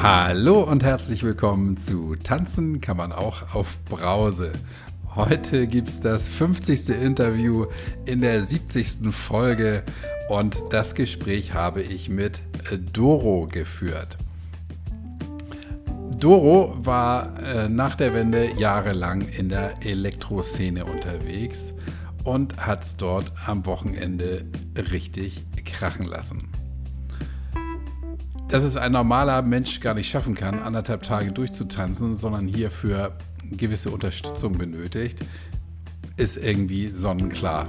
Hallo und herzlich willkommen zu Tanzen kann man auch auf Brause. Heute gibt es das 50. Interview in der 70. Folge und das Gespräch habe ich mit Doro geführt. Doro war äh, nach der Wende jahrelang in der Elektroszene unterwegs und hat es dort am Wochenende richtig krachen lassen. Dass es ein normaler Mensch gar nicht schaffen kann, anderthalb Tage durchzutanzen, sondern hierfür gewisse Unterstützung benötigt, ist irgendwie sonnenklar.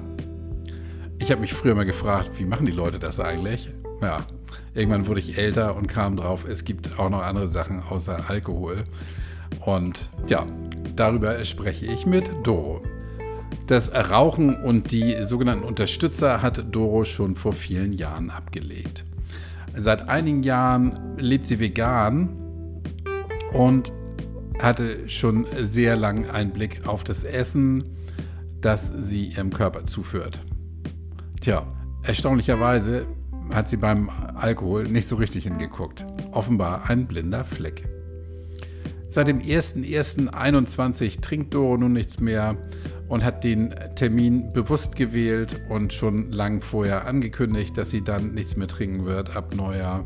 Ich habe mich früher mal gefragt, wie machen die Leute das eigentlich? Ja, Irgendwann wurde ich älter und kam drauf, es gibt auch noch andere Sachen außer Alkohol. Und ja, darüber spreche ich mit Doro. Das Rauchen und die sogenannten Unterstützer hat Doro schon vor vielen Jahren abgelegt. Seit einigen Jahren lebt sie vegan und hatte schon sehr lang einen Blick auf das Essen, das sie ihrem Körper zuführt. Tja, erstaunlicherweise hat sie beim Alkohol nicht so richtig hingeguckt. Offenbar ein blinder Fleck. Seit dem 01.01.21 trinkt Doro nun nichts mehr und hat den Termin bewusst gewählt und schon lang vorher angekündigt, dass sie dann nichts mehr trinken wird ab Neujahr.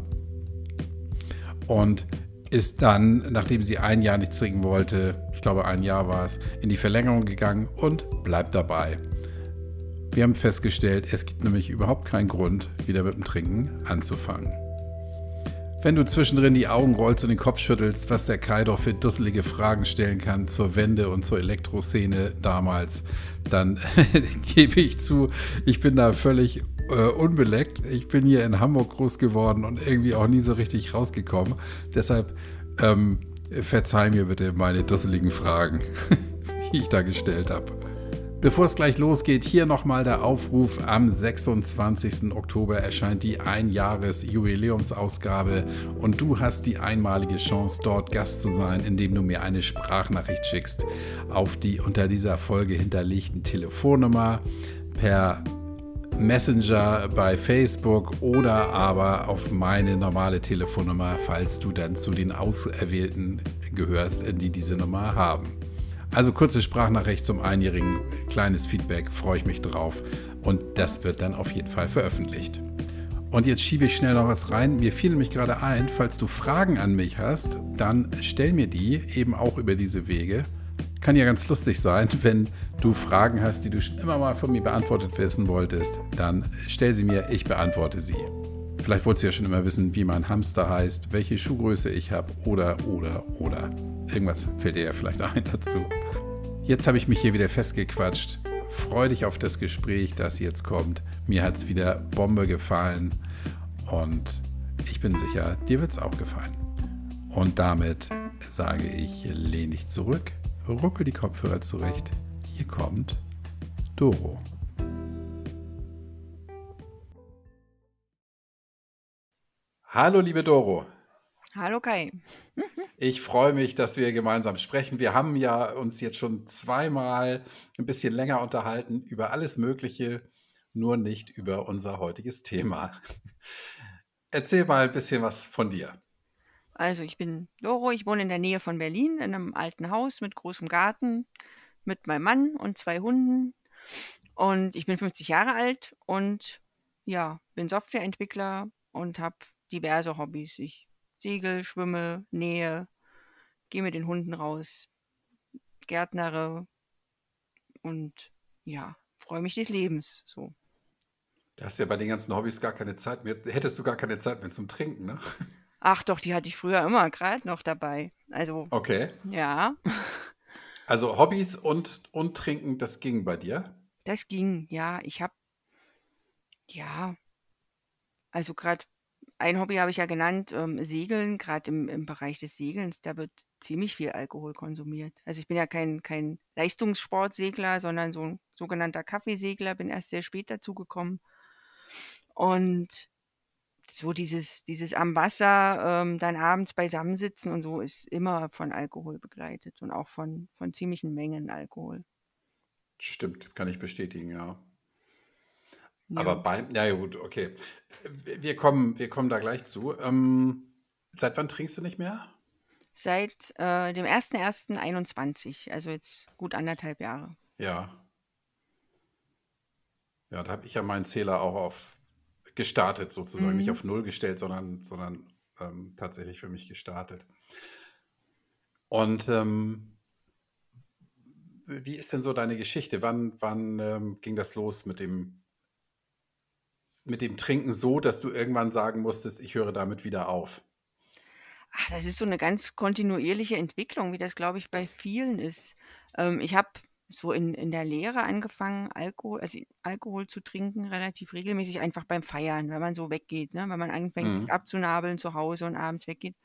Und ist dann, nachdem sie ein Jahr nichts trinken wollte, ich glaube ein Jahr war es, in die Verlängerung gegangen und bleibt dabei. Wir haben festgestellt, es gibt nämlich überhaupt keinen Grund, wieder mit dem Trinken anzufangen. Wenn du zwischendrin die Augen rollst und den Kopf schüttelst, was der Kai doch für dusselige Fragen stellen kann zur Wende und zur Elektroszene damals, dann gebe ich zu, ich bin da völlig äh, unbeleckt. Ich bin hier in Hamburg groß geworden und irgendwie auch nie so richtig rausgekommen. Deshalb ähm, verzeih mir bitte meine dusseligen Fragen, die ich da gestellt habe. Bevor es gleich losgeht, hier nochmal der Aufruf. Am 26. Oktober erscheint die Einjahres-Jubiläumsausgabe und du hast die einmalige Chance, dort Gast zu sein, indem du mir eine Sprachnachricht schickst auf die unter dieser Folge hinterlegten Telefonnummer per Messenger bei Facebook oder aber auf meine normale Telefonnummer, falls du dann zu den Auserwählten gehörst, die diese Nummer haben. Also kurze Sprachnachricht zum Einjährigen, kleines Feedback, freue ich mich drauf. Und das wird dann auf jeden Fall veröffentlicht. Und jetzt schiebe ich schnell noch was rein. Mir fiel nämlich gerade ein, falls du Fragen an mich hast, dann stell mir die eben auch über diese Wege. Kann ja ganz lustig sein, wenn du Fragen hast, die du schon immer mal von mir beantwortet wissen wolltest, dann stell sie mir, ich beantworte sie. Vielleicht wolltest du ja schon immer wissen, wie mein Hamster heißt, welche Schuhgröße ich habe oder, oder, oder. Irgendwas fällt dir ja vielleicht ein dazu. Jetzt habe ich mich hier wieder festgequatscht. Freu dich auf das Gespräch, das jetzt kommt. Mir hat es wieder Bombe gefallen und ich bin sicher, dir wird es auch gefallen. Und damit sage ich, lehn dich zurück, ruckel die Kopfhörer zurecht. Hier kommt Doro. Hallo, liebe Doro. Hallo Kai. Ich freue mich, dass wir gemeinsam sprechen. Wir haben ja uns jetzt schon zweimal ein bisschen länger unterhalten über alles Mögliche, nur nicht über unser heutiges Thema. Erzähl mal ein bisschen was von dir. Also ich bin Doro, ich wohne in der Nähe von Berlin in einem alten Haus mit großem Garten mit meinem Mann und zwei Hunden. Und ich bin 50 Jahre alt und ja, bin Softwareentwickler und habe diverse Hobbys. Ich segel, schwimme, nähe, gehe mit den Hunden raus, gärtnere und ja, freue mich des Lebens. So. Da hast du ja bei den ganzen Hobbys gar keine Zeit mehr. Hättest du gar keine Zeit mehr zum Trinken, ne? Ach doch, die hatte ich früher immer gerade noch dabei. Also. Okay. Ja. Also Hobbys und, und Trinken, das ging bei dir? Das ging, ja. Ich habe, ja, also gerade ein Hobby habe ich ja genannt, ähm, Segeln, gerade im, im Bereich des Segelns, da wird ziemlich viel Alkohol konsumiert. Also ich bin ja kein, kein Leistungssportsegler, sondern so ein sogenannter Kaffeesegler, bin erst sehr spät dazu gekommen. Und so dieses, dieses am Wasser ähm, dann abends beisammensitzen und so ist immer von Alkohol begleitet und auch von, von ziemlichen Mengen Alkohol. Stimmt, kann ich bestätigen, ja. Aber beim, ja gut, okay. Wir kommen, wir kommen da gleich zu. Ähm, Seit wann trinkst du nicht mehr? Seit äh, dem 01.01.21, also jetzt gut anderthalb Jahre. Ja. Ja, da habe ich ja meinen Zähler auch auf gestartet sozusagen, mhm. nicht auf Null gestellt, sondern, sondern ähm, tatsächlich für mich gestartet. Und ähm, wie ist denn so deine Geschichte? Wann, wann ähm, ging das los mit dem, mit dem Trinken so, dass du irgendwann sagen musstest, ich höre damit wieder auf? Ach, das ist so eine ganz kontinuierliche Entwicklung, wie das, glaube ich, bei vielen ist. Ähm, ich habe so in, in der Lehre angefangen, Alkohol, also Alkohol zu trinken, relativ regelmäßig, einfach beim Feiern, wenn man so weggeht, ne? wenn man anfängt, mhm. sich abzunabeln zu Hause und abends weggeht.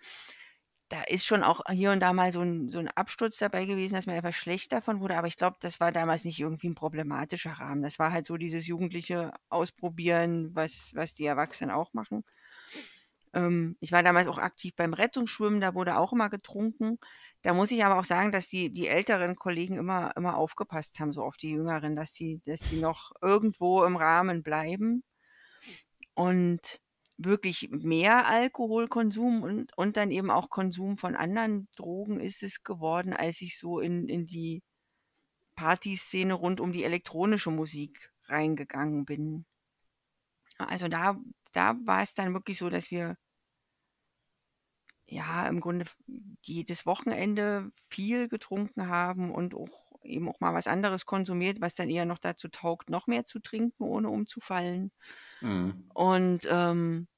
Da ist schon auch hier und da mal so ein, so ein Absturz dabei gewesen, dass man etwas schlecht davon wurde, aber ich glaube, das war damals nicht irgendwie ein problematischer Rahmen. Das war halt so dieses jugendliche Ausprobieren, was, was die Erwachsenen auch machen. Ähm, ich war damals auch aktiv beim Rettungsschwimmen, da wurde auch immer getrunken. Da muss ich aber auch sagen, dass die, die älteren Kollegen immer, immer aufgepasst haben, so auf die Jüngeren, dass sie, dass sie noch irgendwo im Rahmen bleiben. Und wirklich mehr Alkoholkonsum und, und dann eben auch Konsum von anderen Drogen ist es geworden, als ich so in, in die Partyszene rund um die elektronische Musik reingegangen bin. Also da, da war es dann wirklich so, dass wir ja im Grunde jedes Wochenende viel getrunken haben und auch eben auch mal was anderes konsumiert, was dann eher noch dazu taugt, noch mehr zu trinken, ohne umzufallen. Mhm. Und ähm,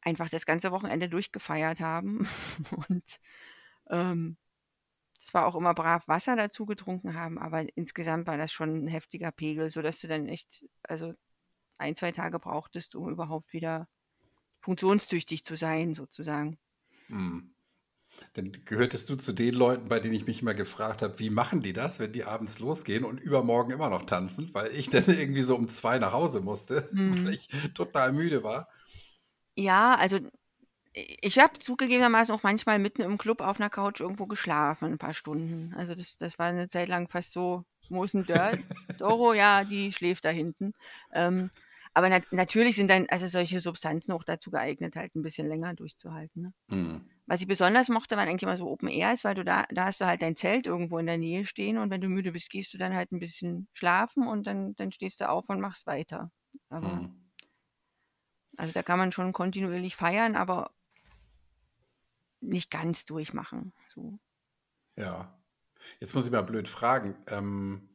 einfach das ganze Wochenende durchgefeiert haben und ähm, zwar auch immer brav Wasser dazu getrunken haben, aber insgesamt war das schon ein heftiger Pegel, sodass du dann echt, also ein, zwei Tage brauchtest, um überhaupt wieder funktionstüchtig zu sein, sozusagen. Hm. Dann gehörtest du zu den Leuten, bei denen ich mich immer gefragt habe, wie machen die das, wenn die abends losgehen und übermorgen immer noch tanzen, weil ich dann irgendwie so um zwei nach Hause musste, hm. weil ich total müde war. Ja, also ich habe zugegebenermaßen auch manchmal mitten im Club auf einer Couch irgendwo geschlafen, ein paar Stunden. Also das, das war eine Zeit lang fast so, wo ist denn Dirt? Doro, ja, die schläft da hinten. Ähm, aber nat natürlich sind dann also solche Substanzen auch dazu geeignet, halt ein bisschen länger durchzuhalten. Ne? Mhm. Was ich besonders mochte, waren eigentlich immer so Open Airs, weil du da, da hast du halt dein Zelt irgendwo in der Nähe stehen und wenn du müde bist, gehst du dann halt ein bisschen schlafen und dann, dann stehst du auf und machst weiter. Aber, mhm. Also da kann man schon kontinuierlich feiern, aber nicht ganz durchmachen. So. Ja. Jetzt muss ich mal blöd fragen. Ähm,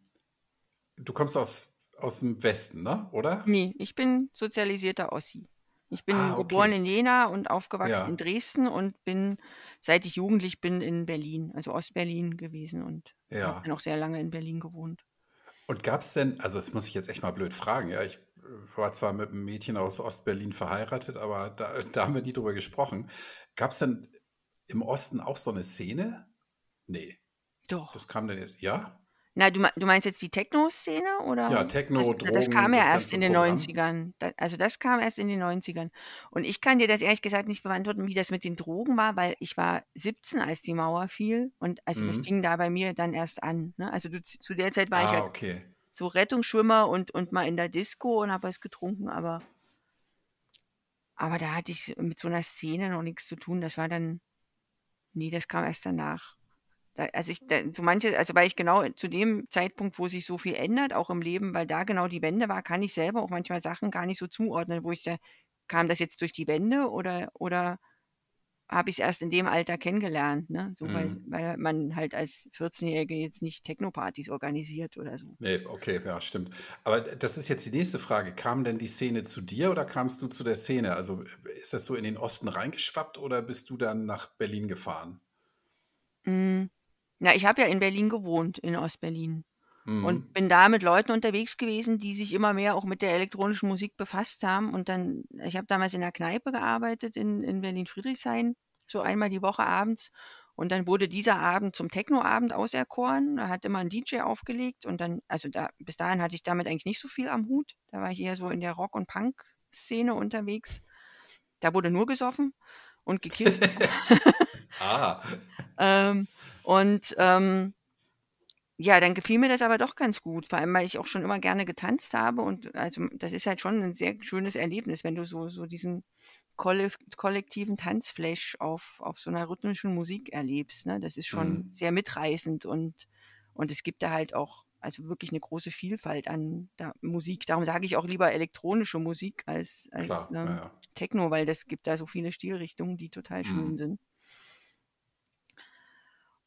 du kommst aus aus dem Westen, ne? oder? Nee, ich bin sozialisierter Ossi. Ich bin Ah, geboren in Jena und aufgewachsen in Dresden und bin, seit ich jugendlich bin, in Berlin, also Ostberlin gewesen und habe dann auch sehr lange in Berlin gewohnt. Und gab es denn, also das muss ich jetzt echt mal blöd fragen, ja, ich äh, war zwar mit einem Mädchen aus Ostberlin verheiratet, aber da, da haben wir nie drüber gesprochen. Gab es denn im Osten auch so eine Szene? Nee, Doch. das kam denn jetzt, ja? Na, du, du meinst jetzt die Techno-Szene Ja, Techno, Das, Drogen, das kam ja das erst in den Programm. 90ern. Da, also das kam erst in den 90ern. Und ich kann dir das ehrlich gesagt nicht beantworten, wie das mit den Drogen war, weil ich war 17, als die Mauer fiel. Und also das Mhm. ging da bei mir dann erst an. Ne? Also du, zu der Zeit war ich Ah, halt okay. so Rettungsschwimmer und, und mal in der Disco und habe was getrunken, aber, aber da hatte ich mit so einer Szene noch nichts zu tun. Das war dann, nee, das kam erst danach. Da, also ich, da, so manche, also weil ich genau zu dem Zeitpunkt, wo sich so viel ändert, auch im Leben, weil da genau die Wende war, kann ich selber auch manchmal Sachen gar nicht so zuordnen, wo ich da, kam das jetzt durch die Wende oder, oder habe ich es erst in dem Alter kennengelernt, ne? So, weil, Mhm. weil man halt als 14-Jährige jetzt nicht Techno-Partys organisiert oder so. Nee, okay, ja, stimmt. Aber das ist jetzt die nächste Frage. Kam denn die Szene zu dir oder kamst du zu der Szene? Also ist das so in den Osten reingeschwappt oder bist du dann nach Berlin gefahren? Mm. Na, ich habe ja in Berlin gewohnt, in Ostberlin. Mhm. Und bin da mit Leuten unterwegs gewesen, die sich immer mehr auch mit der elektronischen Musik befasst haben. Und dann, ich habe damals in der Kneipe gearbeitet in, in Berlin-Friedrichshain, so einmal die Woche abends. Und dann wurde dieser Abend zum Techno-Abend auserkoren. Da hat immer ein DJ aufgelegt. Und dann, also da, bis dahin hatte ich damit eigentlich nicht so viel am Hut. Da war ich eher so in der Rock- und Punk-Szene unterwegs. Da wurde nur gesoffen und gekifft. Ah, ähm, und ähm, ja, dann gefiel mir das aber doch ganz gut, vor allem, weil ich auch schon immer gerne getanzt habe und also das ist halt schon ein sehr schönes Erlebnis, wenn du so, so diesen kollektiven Tanzflash auf, auf so einer rhythmischen Musik erlebst. Ne? Das ist schon mhm. sehr mitreißend und, und es gibt da halt auch also wirklich eine große Vielfalt an da, Musik. Darum sage ich auch lieber elektronische Musik als, als Klar, ähm, ja. Techno, weil das gibt da so viele Stilrichtungen, die total schön mhm. sind.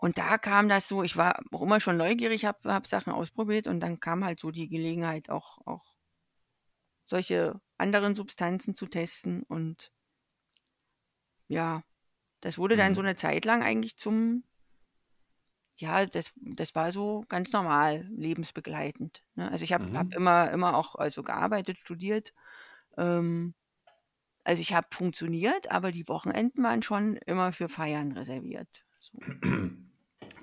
Und da kam das so, ich war auch immer schon neugierig, habe hab Sachen ausprobiert und dann kam halt so die Gelegenheit, auch, auch solche anderen Substanzen zu testen. Und ja, das wurde dann so mhm. eine Zeit lang eigentlich zum, ja, das, das war so ganz normal, lebensbegleitend. Ne? Also ich habe hab mhm. immer, immer auch also gearbeitet, studiert. Ähm, also ich habe funktioniert, aber die Wochenenden waren schon immer für Feiern reserviert. So.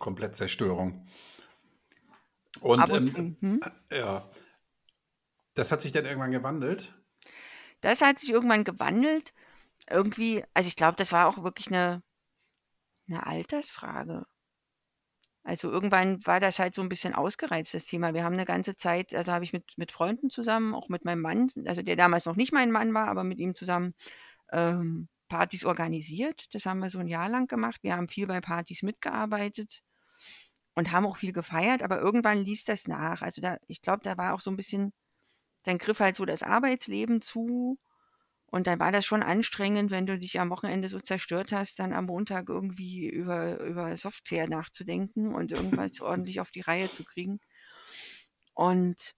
Komplett Zerstörung. Und Aber, ähm, hm? ja, das hat sich dann irgendwann gewandelt. Das hat sich irgendwann gewandelt. Irgendwie, also ich glaube, das war auch wirklich eine, eine Altersfrage. Also irgendwann war das halt so ein bisschen ausgereizt, das Thema. Wir haben eine ganze Zeit, also habe ich mit, mit Freunden zusammen, auch mit meinem Mann, also der damals noch nicht mein Mann war, aber mit ihm zusammen ähm, Partys organisiert. Das haben wir so ein Jahr lang gemacht. Wir haben viel bei Partys mitgearbeitet und haben auch viel gefeiert, aber irgendwann ließ das nach. Also da, ich glaube, da war auch so ein bisschen, dann griff halt so das Arbeitsleben zu und dann war das schon anstrengend, wenn du dich am Wochenende so zerstört hast, dann am Montag irgendwie über, über Software nachzudenken und irgendwas ordentlich auf die Reihe zu kriegen. Und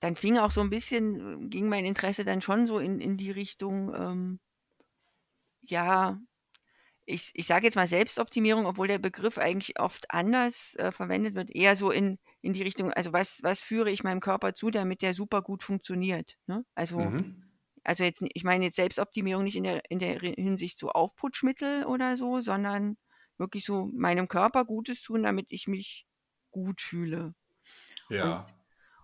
dann fing auch so ein bisschen, ging mein Interesse dann schon so in, in die Richtung, ähm, ja, ich, ich sage jetzt mal Selbstoptimierung, obwohl der Begriff eigentlich oft anders äh, verwendet wird, eher so in, in die Richtung, also was, was führe ich meinem Körper zu, damit der super gut funktioniert. Ne? Also, mhm. also jetzt, ich meine jetzt Selbstoptimierung nicht in der, in der Hinsicht so Aufputschmittel oder so, sondern wirklich so meinem Körper Gutes tun, damit ich mich gut fühle. Ja. Und,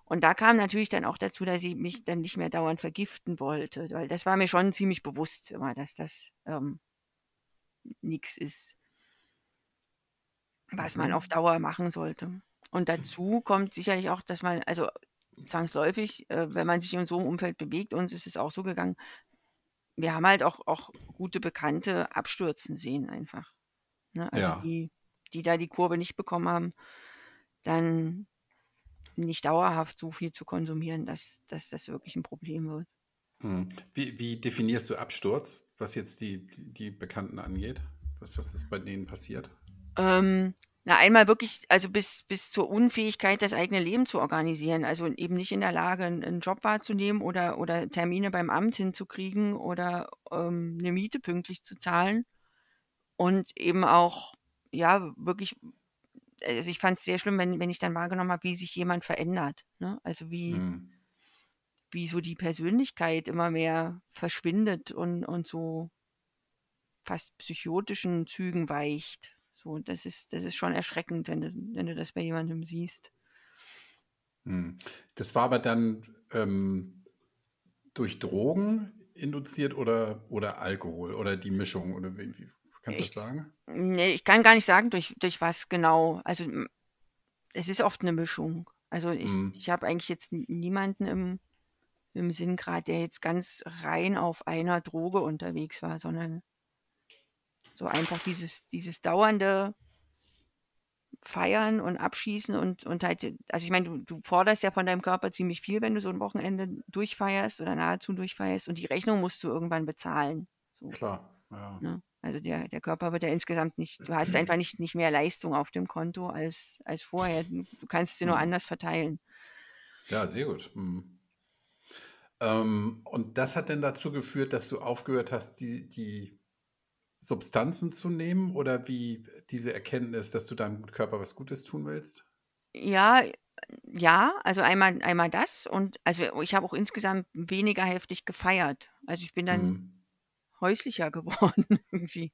und da kam natürlich dann auch dazu, dass ich mich dann nicht mehr dauernd vergiften wollte, weil das war mir schon ziemlich bewusst immer, dass das ähm, nichts ist, was man auf mhm. Dauer machen sollte. Und dazu kommt sicherlich auch, dass man, also zwangsläufig, äh, wenn man sich in so einem Umfeld bewegt, uns ist es auch so gegangen, wir haben halt auch, auch gute Bekannte abstürzen sehen einfach. Ne? Also ja. die, die da die Kurve nicht bekommen haben, dann nicht dauerhaft so viel zu konsumieren, dass, dass das wirklich ein Problem wird. Hm. Wie, wie definierst du Absturz, was jetzt die, die, Bekannten angeht? Was, was ist bei denen passiert? Ähm, na, einmal wirklich, also bis, bis zur Unfähigkeit, das eigene Leben zu organisieren. Also eben nicht in der Lage, einen Job wahrzunehmen oder, oder Termine beim Amt hinzukriegen oder ähm, eine Miete pünktlich zu zahlen. Und eben auch, ja, wirklich also ich fand es sehr schlimm, wenn, wenn ich dann wahrgenommen habe, wie sich jemand verändert. Ne? Also wie, mhm. Wie so die Persönlichkeit immer mehr verschwindet und, und so fast psychotischen Zügen weicht. So, das ist, das ist schon erschreckend, wenn du, wenn du das bei jemandem siehst. Mhm. Das war aber dann ähm, durch Drogen induziert oder, oder Alkohol oder die Mischung oder wie, Kannst du das sagen? Nee, ich kann gar nicht sagen, durch, durch was genau. Also es ist oft eine Mischung. Also ich, mhm. ich habe eigentlich jetzt niemanden im, im Sinn gerade, der jetzt ganz rein auf einer Droge unterwegs war, sondern so einfach dieses, dieses dauernde Feiern und Abschießen und, und halt, also ich meine, du, du forderst ja von deinem Körper ziemlich viel, wenn du so ein Wochenende durchfeierst oder nahezu durchfeierst und die Rechnung musst du irgendwann bezahlen. So. Klar, ja. Ne? Also der, der Körper wird ja insgesamt nicht, du hast einfach nicht, nicht mehr Leistung auf dem Konto als, als vorher. Du, du kannst sie nur mhm. anders verteilen. Ja, sehr gut. Mhm. Ähm, und das hat dann dazu geführt, dass du aufgehört hast, die, die Substanzen zu nehmen oder wie diese Erkenntnis, dass du deinem Körper was Gutes tun willst? Ja, ja, also einmal, einmal das und also ich habe auch insgesamt weniger heftig gefeiert. Also ich bin dann mhm häuslicher geworden irgendwie.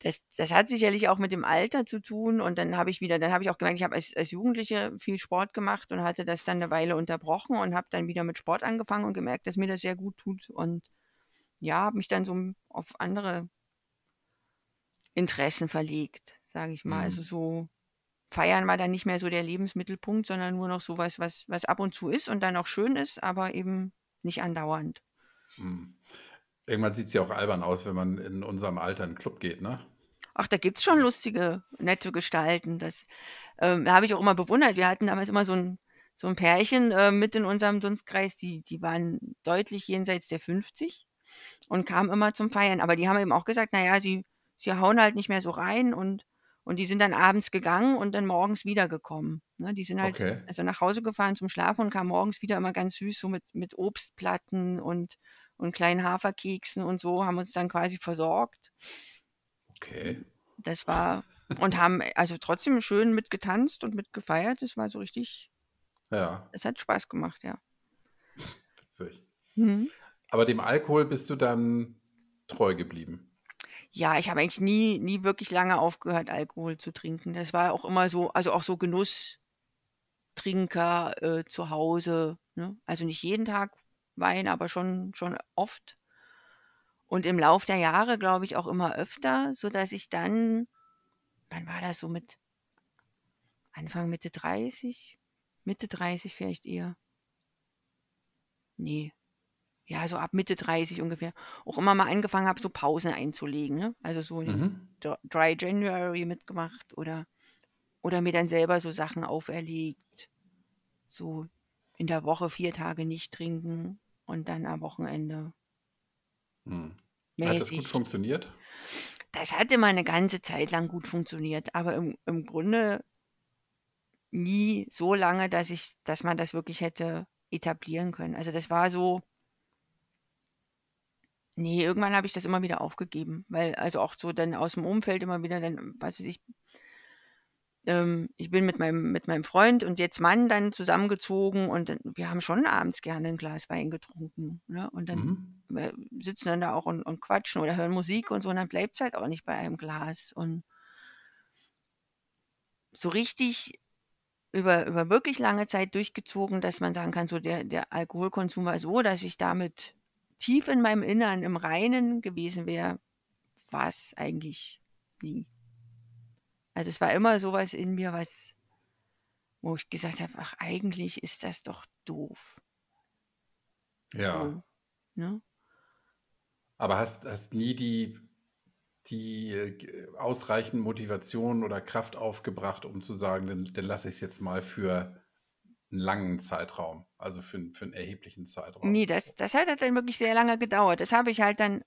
Das, das hat sicherlich auch mit dem Alter zu tun und dann habe ich wieder, dann habe ich auch gemerkt, ich habe als, als Jugendliche viel Sport gemacht und hatte das dann eine Weile unterbrochen und habe dann wieder mit Sport angefangen und gemerkt, dass mir das sehr gut tut und ja, habe mich dann so auf andere Interessen verlegt, sage ich mal. Also mhm. Also so Feiern war dann nicht mehr so der Lebensmittelpunkt, sondern nur noch so was, was, ab und zu ist und dann auch schön ist, aber eben nicht andauernd. Hm. Irgendwann sieht es ja auch albern aus, wenn man in unserem Alter in den Club geht, ne? Ach, da gibt es schon lustige, nette Gestalten. Das ähm, habe ich auch immer bewundert. Wir hatten damals immer so ein, so ein Pärchen äh, mit in unserem Dunstkreis, die, die waren deutlich jenseits der 50 und kamen immer zum Feiern. Aber die haben eben auch gesagt, naja, sie, sie hauen halt nicht mehr so rein und, und die sind dann abends gegangen und dann morgens wiedergekommen. Ne? Die sind halt Okay. also nach Hause gefahren zum Schlafen und kamen morgens wieder immer ganz süß, so mit, mit Obstplatten und, und kleinen Haferkeksen und so, haben uns dann quasi versorgt. Okay. Das war und haben also trotzdem schön mitgetanzt und mitgefeiert. Das war so richtig, Ja, es hat Spaß gemacht, ja. witzig. Mhm. Aber dem Alkohol bist du dann treu geblieben. Ja, ich habe eigentlich nie, nie wirklich lange aufgehört, Alkohol zu trinken. Das war auch immer so, also auch so Genusstrinker äh, zu Hause. Ne? Also nicht jeden Tag Wein, aber schon, schon oft. Und im Lauf der Jahre, glaube ich, auch immer öfter, sodass ich dann, wann war das so mit Anfang Mitte 30? Mitte 30 vielleicht eher. Nee, ja, so ab Mitte 30 ungefähr, auch immer mal angefangen habe, so Pausen einzulegen. Ne? Also so Mhm. Dr- Dry January mitgemacht oder, oder mir dann selber so Sachen auferlegt. So in der Woche vier Tage nicht trinken und dann am Wochenende Hm. Hat das gut funktioniert? Das hat immer eine ganze Zeit lang gut funktioniert, aber im, im Grunde nie so lange, dass ich, dass man das wirklich hätte etablieren können. Also das war so, nee, irgendwann habe ich das immer wieder aufgegeben, weil also auch so dann aus dem Umfeld immer wieder dann, was weiß ich, ähm, ich bin mit meinem, mit meinem Freund und jetzt Mann dann zusammengezogen und dann, wir haben schon abends gerne ein Glas Wein getrunken. Ne? Und dann Mhm. wir sitzen dann da auch und, und quatschen oder hören Musik und so und dann bleibt es halt auch nicht bei einem Glas. Und so richtig über, über wirklich lange Zeit durchgezogen, dass man sagen kann, so der, der Alkoholkonsum war so, dass ich damit tief in meinem Innern im Reinen gewesen wäre, war es eigentlich nie. Also es war immer sowas in mir, was, wo ich gesagt habe, ach, eigentlich ist das doch doof. Ja. So, ne? Aber hast, hast nie die, die äh, ausreichend Motivation oder Kraft aufgebracht, um zu sagen, dann, dann lasse ich es jetzt mal für einen langen Zeitraum, also für, einen- für einen erheblichen Zeitraum. Nee, das, das hat halt dann wirklich sehr lange gedauert. Das habe ich halt dann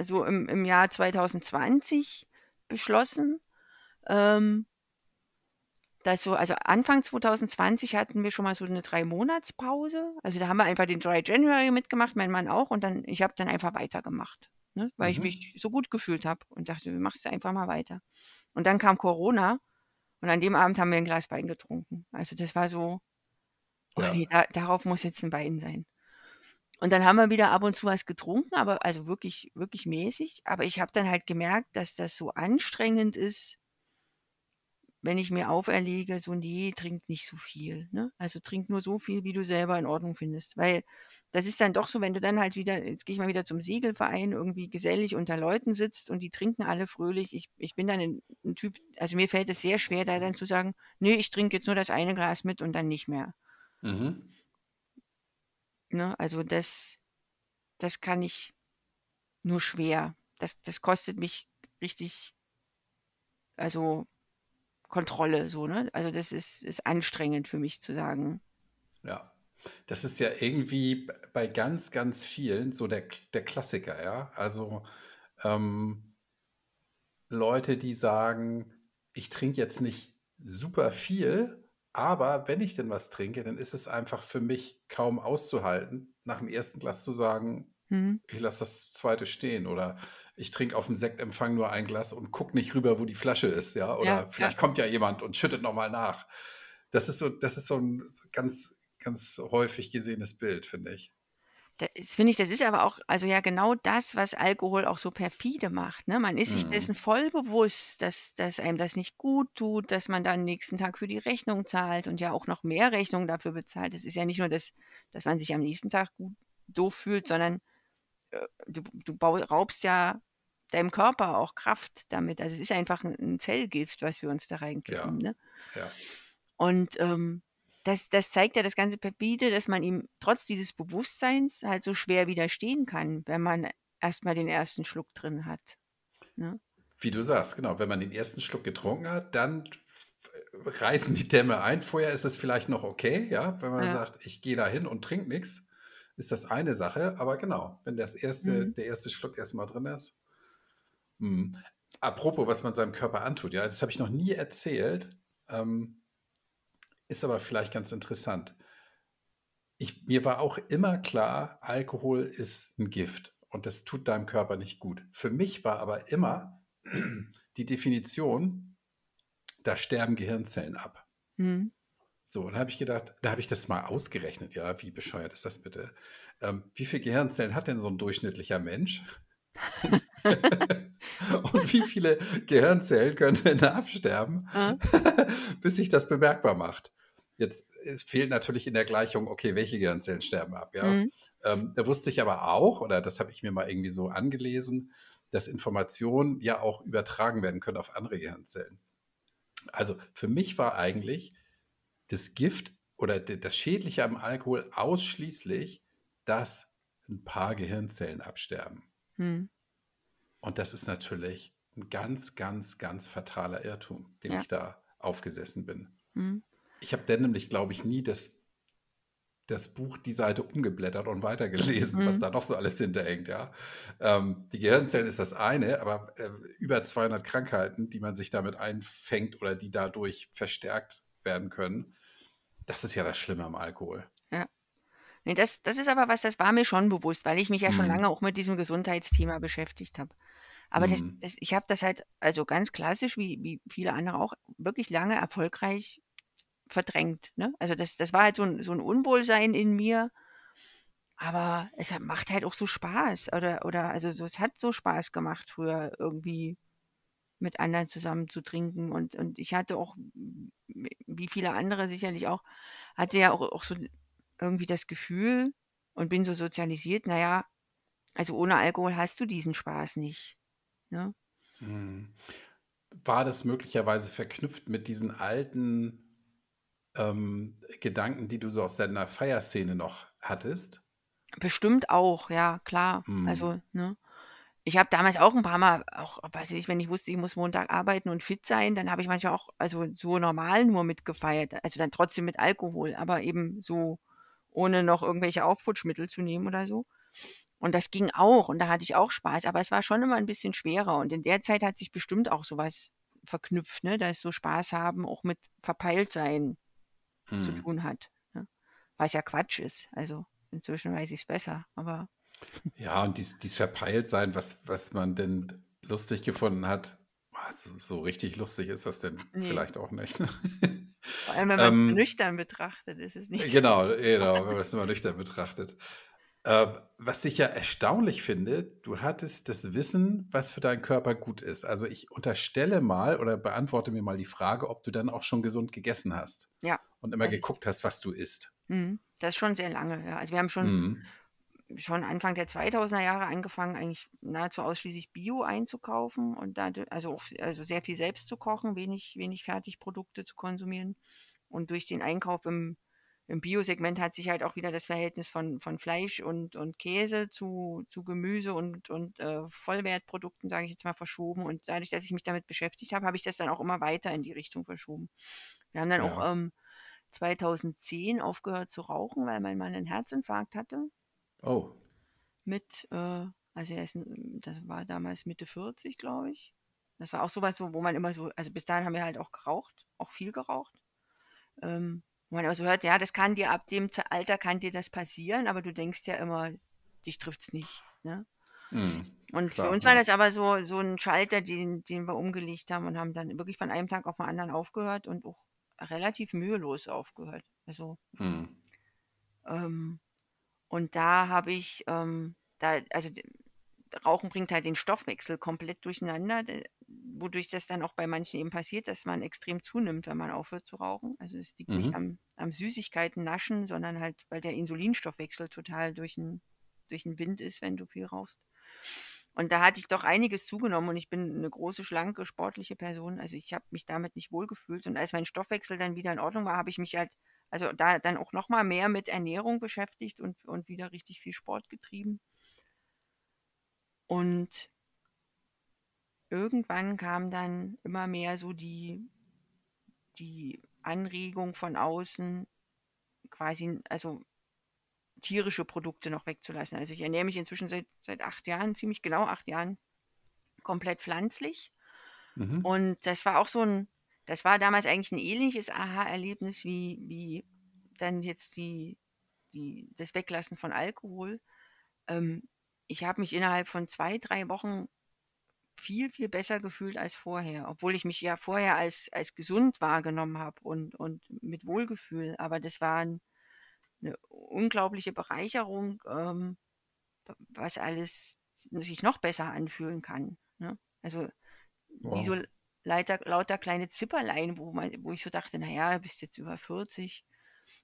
so im, im Jahr 2020 beschlossen. Ähm, dass so, also Anfang 2020 hatten wir schon mal so eine Drei-Monats-Pause. Also da haben wir einfach den Dry January mitgemacht, mein Mann auch, und dann, ich habe dann einfach weitergemacht, ne? weil ich Mhm. mich so gut gefühlt habe und dachte, du machst einfach mal weiter. Und dann kam Corona und an dem Abend haben wir ein Glas Wein getrunken. Also das war so, oh Ja. nee, da, darauf muss jetzt ein Wein sein. Und dann haben wir wieder ab und zu was getrunken, aber also wirklich, wirklich mäßig. Aber ich habe dann halt gemerkt, dass das so anstrengend ist, wenn ich mir auferlege, so nee, trink nicht so viel. Ne? Also trink nur so viel, wie du selber in Ordnung findest. Weil das ist dann doch so, wenn du dann halt wieder, jetzt gehe ich mal wieder zum Segelverein, irgendwie gesellig unter Leuten sitzt und die trinken alle fröhlich. Ich, ich bin dann ein, ein Typ, also mir fällt es sehr schwer, da dann zu sagen, nee, ich trinke jetzt nur das eine Glas mit und dann nicht mehr. Mhm. Ne? Also das, das kann ich nur schwer. Das, das kostet mich richtig, also Kontrolle, so, ne? Also das ist, ist anstrengend für mich zu sagen. Ja. Das ist ja irgendwie bei ganz, ganz vielen so der, der Klassiker, ja. Also ähm, Leute, die sagen, ich trinke jetzt nicht super viel, aber wenn ich denn was trinke, dann ist es einfach für mich kaum auszuhalten, nach dem ersten Glas zu sagen, Hm? ich lasse das zweite stehen oder ich trinke auf dem Sektempfang nur ein Glas und guck nicht rüber, wo die Flasche ist, ja. Oder Ja, ja. vielleicht kommt ja jemand und schüttet nochmal nach. Das ist so, das ist so ein ganz, ganz häufig gesehenes Bild, finde ich. Das finde ich, das ist aber auch, also ja genau das, was Alkohol auch so perfide macht. Ne? Man ist sich Mhm. dessen voll bewusst, dass, dass einem das nicht gut tut, dass man dann nächsten Tag für die Rechnung zahlt und ja auch noch mehr Rechnungen dafür bezahlt. Es ist ja nicht nur das, dass man sich am nächsten Tag gut doof fühlt, sondern du, du bau, raubst ja deinem Körper auch Kraft damit. Also es ist einfach ein, Zellgift, was wir uns da reinkippen. Ja. Ne? Ja. Und ähm, das, das zeigt ja das ganze Pepide, dass man ihm trotz dieses Bewusstseins halt so schwer widerstehen kann, wenn man erstmal den ersten Schluck drin hat. Ne? Wie du sagst, genau. Wenn man den ersten Schluck getrunken hat, dann reißen die Dämme ein. Vorher ist es vielleicht noch okay, ja. Wenn man Ja. sagt, ich gehe da hin und trinke nichts, ist das eine Sache. Aber genau, wenn das erste, Mhm. der erste Schluck erstmal drin ist. Hm. Apropos, was man seinem Körper antut, ja, das habe ich noch nie erzählt, ähm, ist aber vielleicht ganz interessant. Ich, mir war auch immer klar, Alkohol ist ein Gift und das tut deinem Körper nicht gut. Für mich war aber immer die Definition, da sterben Gehirnzellen ab. Hm. So, und da habe ich gedacht, da habe ich das mal ausgerechnet, ja, wie bescheuert ist das bitte? Ähm, wie viele Gehirnzellen hat denn so ein durchschnittlicher Mensch? und wie viele Gehirnzellen können denn da absterben, bis sich das bemerkbar macht? Jetzt es fehlt natürlich in der Gleichung, okay, welche Gehirnzellen sterben ab, ja? Hm. Ähm, da wusste ich aber auch, oder das habe ich mir mal irgendwie so angelesen, dass Informationen ja auch übertragen werden können auf andere Gehirnzellen. Also für mich war eigentlich das Gift oder das Schädliche am Alkohol ausschließlich, dass ein paar Gehirnzellen absterben. Hm. Und das ist natürlich ein ganz, ganz, ganz fataler Irrtum, den Ja. ich da aufgesessen bin. Hm. Ich habe dann nämlich, glaube ich, nie das, das Buch, die Seite umgeblättert und weitergelesen, was Mhm. da noch so alles hinterhängt. Ja? Ähm, die Gehirnzellen ist das eine, aber äh, über 200 Krankheiten, die man sich damit einfängt oder die dadurch verstärkt werden können, das ist ja das Schlimme am Alkohol. Nee, das, das ist aber was, das war mir schon bewusst, weil ich mich ja schon Hm. lange auch mit diesem Gesundheitsthema beschäftigt habe. Aber das, Hm. das, ich habe das halt, also ganz klassisch, wie, wie viele andere auch, wirklich lange erfolgreich verdrängt. Ne? Also das, das war halt so ein, so ein Unwohlsein in mir, aber es hat, macht halt auch so Spaß. Oder, oder also so, es hat so Spaß gemacht, früher irgendwie mit anderen zusammen zu trinken. Und, und ich hatte auch, wie viele andere sicherlich auch, hatte ja auch, auch so irgendwie das Gefühl und bin so sozialisiert, naja, also ohne Alkohol hast du diesen Spaß nicht. Ne? Hm. War das möglicherweise verknüpft mit diesen alten ähm, Gedanken, die du so aus deiner Feierszene noch hattest? Bestimmt auch, ja, klar. Hm. Also, ne? Ich habe damals auch ein paar Mal, auch, weiß ich, wenn ich wusste, ich muss Montag arbeiten und fit sein, dann habe ich manchmal auch, also so normal nur mitgefeiert. Also dann trotzdem mit Alkohol, aber eben so ohne noch irgendwelche Aufputschmittel zu nehmen oder so. Und das ging auch und da hatte ich auch Spaß, aber es war schon immer ein bisschen schwerer. Und in der Zeit hat sich bestimmt auch sowas verknüpft, ne? dass so Spaß haben auch mit verpeilt sein zu Hm. tun hat. Ne? Was ja Quatsch ist. Also inzwischen weiß ich es besser, aber Ja, und dies, dies Verpeiltsein, was, was man denn lustig gefunden hat, also so richtig lustig ist das denn Nee. vielleicht auch nicht. vor allem, wenn man es Ähm, nüchtern betrachtet, ist es nicht so. Genau, genau, wenn man es immer nüchtern betrachtet. Äh, was ich ja erstaunlich finde, du hattest das Wissen, was für deinen Körper gut ist. Also ich unterstelle mal oder beantworte mir mal die Frage, ob du dann auch schon gesund gegessen hast Ja, und immer geguckt hast, was du isst. mhm, das ist schon sehr lange. Ja. Also wir haben schon, Mhm. Schon Anfang der 2000er Jahre angefangen, eigentlich nahezu ausschließlich Bio einzukaufen und da, also, auch, also sehr viel selbst zu kochen, wenig, wenig Fertigprodukte zu konsumieren. Und durch den Einkauf im, im Biosegment hat sich halt auch wieder das Verhältnis von, von Fleisch und, und Käse zu, zu Gemüse und, und äh, Vollwertprodukten, sage ich jetzt mal, verschoben. Und dadurch, dass ich mich damit beschäftigt habe, habe ich das dann auch immer weiter in die Richtung verschoben. Wir haben dann auch Ja. ähm, 2010 aufgehört zu rauchen, weil mein Mann einen Herzinfarkt hatte. Oh. Mit, äh, also er ist, das war damals Mitte 40, glaube ich. Das war auch sowas, so, wo man immer so, also bis dahin haben wir halt auch geraucht, auch viel geraucht. Ähm, wo man immer so hört, ja, das kann dir ab dem Alter kann dir das passieren, aber du denkst ja immer, dich trifft's nicht. Ne? Mhm. Und für Klar, uns war ja. das aber so, so ein Schalter, den, den wir umgelegt haben und haben dann wirklich von einem Tag auf den anderen aufgehört und auch relativ mühelos aufgehört. Also, Mhm. ähm, und da habe ich, ähm, da, also Rauchen bringt halt den Stoffwechsel komplett durcheinander, wodurch das dann auch bei manchen eben passiert, dass man extrem zunimmt, wenn man aufhört zu rauchen. Also es liegt nicht Mhm. am, am Süßigkeiten naschen, sondern halt, weil der Insulinstoffwechsel total durch den, durch den Wind ist, wenn du viel rauchst. Und da hatte ich doch einiges zugenommen und ich bin eine große, schlanke, sportliche Person. Also ich habe mich damit nicht wohlgefühlt. Und als mein Stoffwechsel dann wieder in Ordnung war, habe ich mich halt, also da dann auch nochmal mehr mit Ernährung beschäftigt und, und wieder richtig viel Sport getrieben. Und irgendwann kam dann immer mehr so die, die Anregung von außen, quasi, also tierische Produkte noch wegzulassen. Also ich ernähre mich inzwischen seit, seit acht Jahren, ziemlich genau acht Jahren, komplett pflanzlich. Mhm. Und das war auch so ein, das war damals eigentlich ein ähnliches Aha-Erlebnis wie, wie dann jetzt die, die, das Weglassen von Alkohol. Ähm, ich habe mich innerhalb von zwei, drei Wochen viel, viel besser gefühlt als vorher, obwohl ich mich ja vorher als, als gesund wahrgenommen habe und, und mit Wohlgefühl. Aber das war ein, eine unglaubliche Bereicherung, ähm, was alles sich noch besser anfühlen kann. Ne? Also wow. wie so lauter, lauter kleine Zipperlein, wo, man, wo ich so dachte, naja, bist jetzt über 40,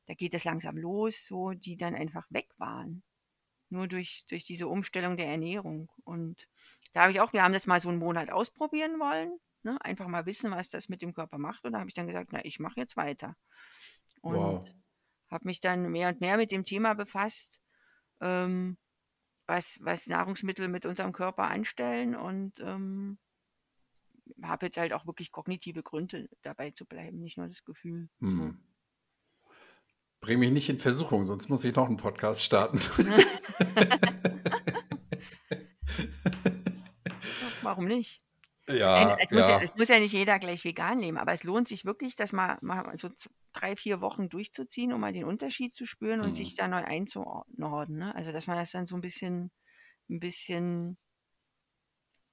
da geht es langsam los, so, die dann einfach weg waren. Nur durch, durch diese Umstellung der Ernährung. Und da habe ich auch, wir haben das mal so einen Monat ausprobieren wollen, ne? einfach mal wissen, was das mit dem Körper macht. Und da habe ich dann gesagt, na, ich mache jetzt weiter. Und wow habe mich dann mehr und mehr mit dem Thema befasst, ähm, was, was Nahrungsmittel mit unserem Körper anstellen und ähm, habe jetzt halt auch wirklich kognitive Gründe dabei zu bleiben, nicht nur das Gefühl. Hm. So. Bring mich nicht in Versuchung, sonst muss ich noch einen Podcast starten. Warum nicht? Ja, es, muss ja. es muss ja nicht jeder gleich vegan leben, aber es lohnt sich wirklich, das mal, mal so drei, vier Wochen durchzuziehen, um mal den Unterschied zu spüren und sich mhm. da neu einzuordnen. Ne? Also, dass man das dann so ein bisschen, ein bisschen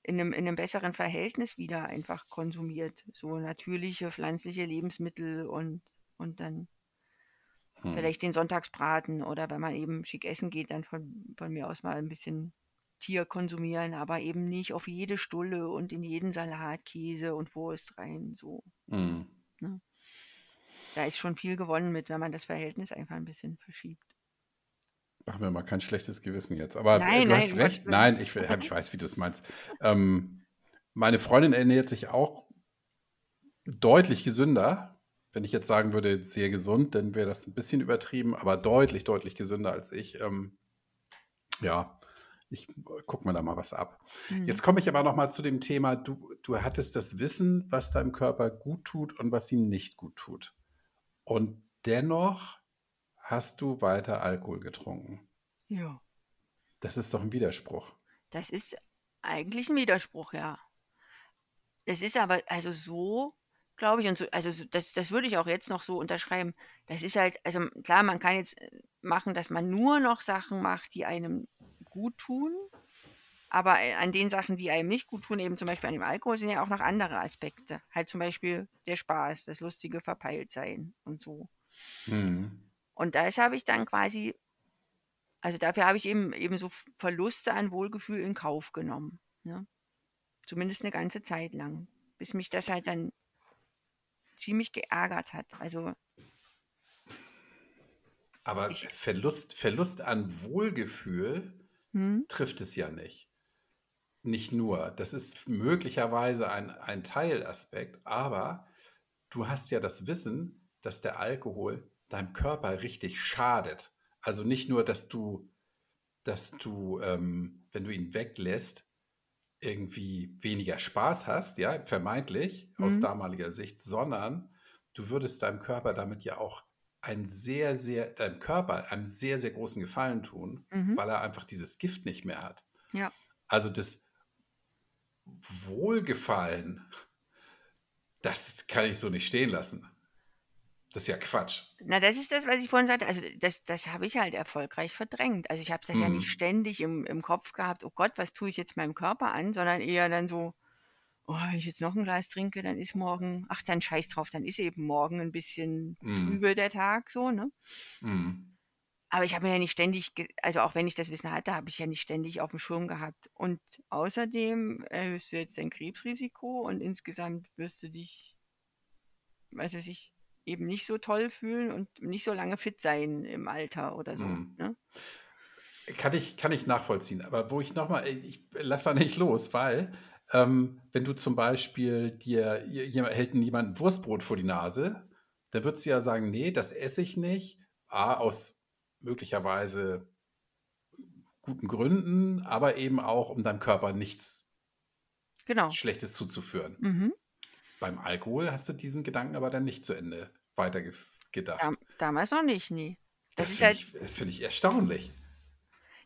in einem, in einem besseren Verhältnis wieder einfach konsumiert. So natürliche, pflanzliche Lebensmittel und, und dann hm. vielleicht den Sonntagsbraten oder wenn man eben schick essen geht, dann von, von mir aus mal ein bisschen Tier konsumieren, aber eben nicht auf jede Stulle und in jeden Salat Käse und Wurst rein. So. Mm. Ne? Da ist schon viel gewonnen mit, wenn man das Verhältnis einfach ein bisschen verschiebt. Mach mir mal kein schlechtes Gewissen jetzt. Aber nein, du nein, hast recht. Nein, ich, ich weiß, wie du es meinst. Ähm, meine Freundin ernährt sich auch deutlich gesünder. Wenn ich jetzt sagen würde, sehr gesund, dann wäre das ein bisschen übertrieben, aber deutlich, deutlich gesünder als ich. Ähm, ja, ich gucke mir da mal was ab. Mhm. Jetzt komme ich aber noch mal zu dem Thema, du, du hattest das Wissen, was deinem Körper gut tut und was ihm nicht gut tut. Und dennoch hast du weiter Alkohol getrunken. Ja. Das ist doch ein Widerspruch. Das ist eigentlich ein Widerspruch, ja. Das ist aber also so, glaube ich, und so, also das, das würde ich auch jetzt noch so unterschreiben. Das ist halt, also klar, man kann jetzt äh, machen, dass man nur noch Sachen macht, die einem gut tun. Aber äh, an den Sachen, die einem nicht gut tun, eben zum Beispiel an dem Alkohol, sind ja auch noch andere Aspekte. Halt zum Beispiel der Spaß, das lustige Verpeiltsein und so. Mhm. Und das habe ich dann quasi, also dafür habe ich eben, eben so Verluste an Wohlgefühl in Kauf genommen. Ne? Zumindest eine ganze Zeit lang. Bis mich das halt dann ziemlich geärgert hat. Also aber ich, Verlust, Verlust an Wohlgefühl hm? trifft es ja nicht. Nicht nur. Das ist möglicherweise ein, ein Teilaspekt, aber du hast ja das Wissen, dass der Alkohol deinem Körper richtig schadet. Also nicht nur, dass du, dass du, ähm, wenn du ihn weglässt, irgendwie weniger Spaß hast, ja, vermeintlich mhm. aus damaliger Sicht, sondern du würdest deinem Körper damit ja auch einen sehr, sehr, deinem Körper einen sehr, sehr großen Gefallen tun, mhm. weil er einfach dieses Gift nicht mehr hat. Ja. Also das Wohlgefallen, das kann ich so nicht stehen lassen. Das ist ja Quatsch. Na, das ist das, was ich vorhin sagte. Also das, das habe ich halt erfolgreich verdrängt. Also ich habe das mhm. ja nicht ständig im, im Kopf gehabt, oh Gott, was tue ich jetzt meinem Körper an, sondern eher dann so, oh, wenn ich jetzt noch ein Glas trinke, dann ist morgen, ach, dann scheiß drauf, dann ist eben morgen ein bisschen mm. trübe der Tag, so, ne? Mm. Aber ich habe mir ja nicht ständig, also auch wenn ich das Wissen hatte, habe ich ja nicht ständig auf dem Schirm gehabt. Und außerdem erhöhst du jetzt dein Krebsrisiko und insgesamt wirst du dich, weiß ich, eben nicht so toll fühlen und nicht so lange fit sein im Alter oder so. Mm. Ne? Kann ich, kann ich nachvollziehen. Aber wo ich nochmal, ich lasse da nicht los, weil ähm, wenn du zum Beispiel dir, jemand, hält jemand Wurstbrot vor die Nase, dann würdest du ja sagen, nee, das esse ich nicht. A, aus möglicherweise guten Gründen, aber eben auch, um deinem Körper nichts Genau. Schlechtes zuzuführen. Mhm. Beim Alkohol hast du diesen Gedanken aber dann nicht zu Ende weitergedacht. Dam damals noch nicht, nee. Das, ist finde halt ich, das find ich erstaunlich.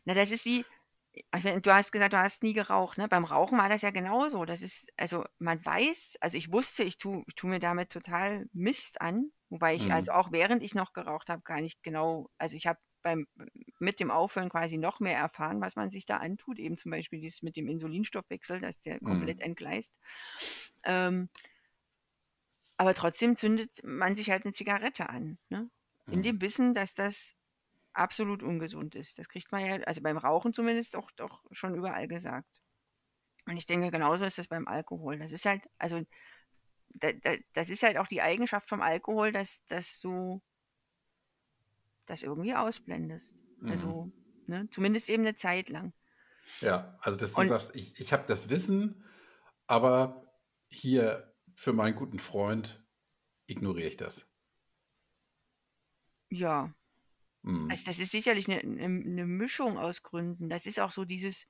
na, das ist wie meine, du hast gesagt, du hast nie geraucht, ne? Beim Rauchen war das ja genauso. Das ist also, man weiß also, ich wusste, ich tue ich tue mir damit total Mist an, wobei ich also Mhm. auch während ich noch geraucht habe, gar nicht genau also, ich habe beim mit dem Aufhören quasi noch mehr erfahren, was man sich da antut, eben zum Beispiel dieses mit dem Insulinstoffwechsel, dass der komplett Mhm. entgleist. Ähm aber trotzdem zündet man sich halt 'ne Zigarette an, ne? In Mhm. dem Wissen, dass das absolut ungesund ist. Das kriegt man ja also, beim Rauchen zumindest auch doch schon überall gesagt. Und ich denke, genauso ist das beim Alkohol. Das ist halt also, da da das ist halt auch die Eigenschaft vom Alkohol, dass dass du das irgendwie ausblendest. Mhm. Also, ne, zumindest eben 'ne Zeit lang. Ja, also, dass du Und sagst: „Ich ich habe das Wissen, aber hier für meinen guten Freund ignoriere ich das.“ Ja. Mhm. Also, das ist sicherlich 'ne 'ne 'ne Mischung aus Gründen. Das ist auch so dieses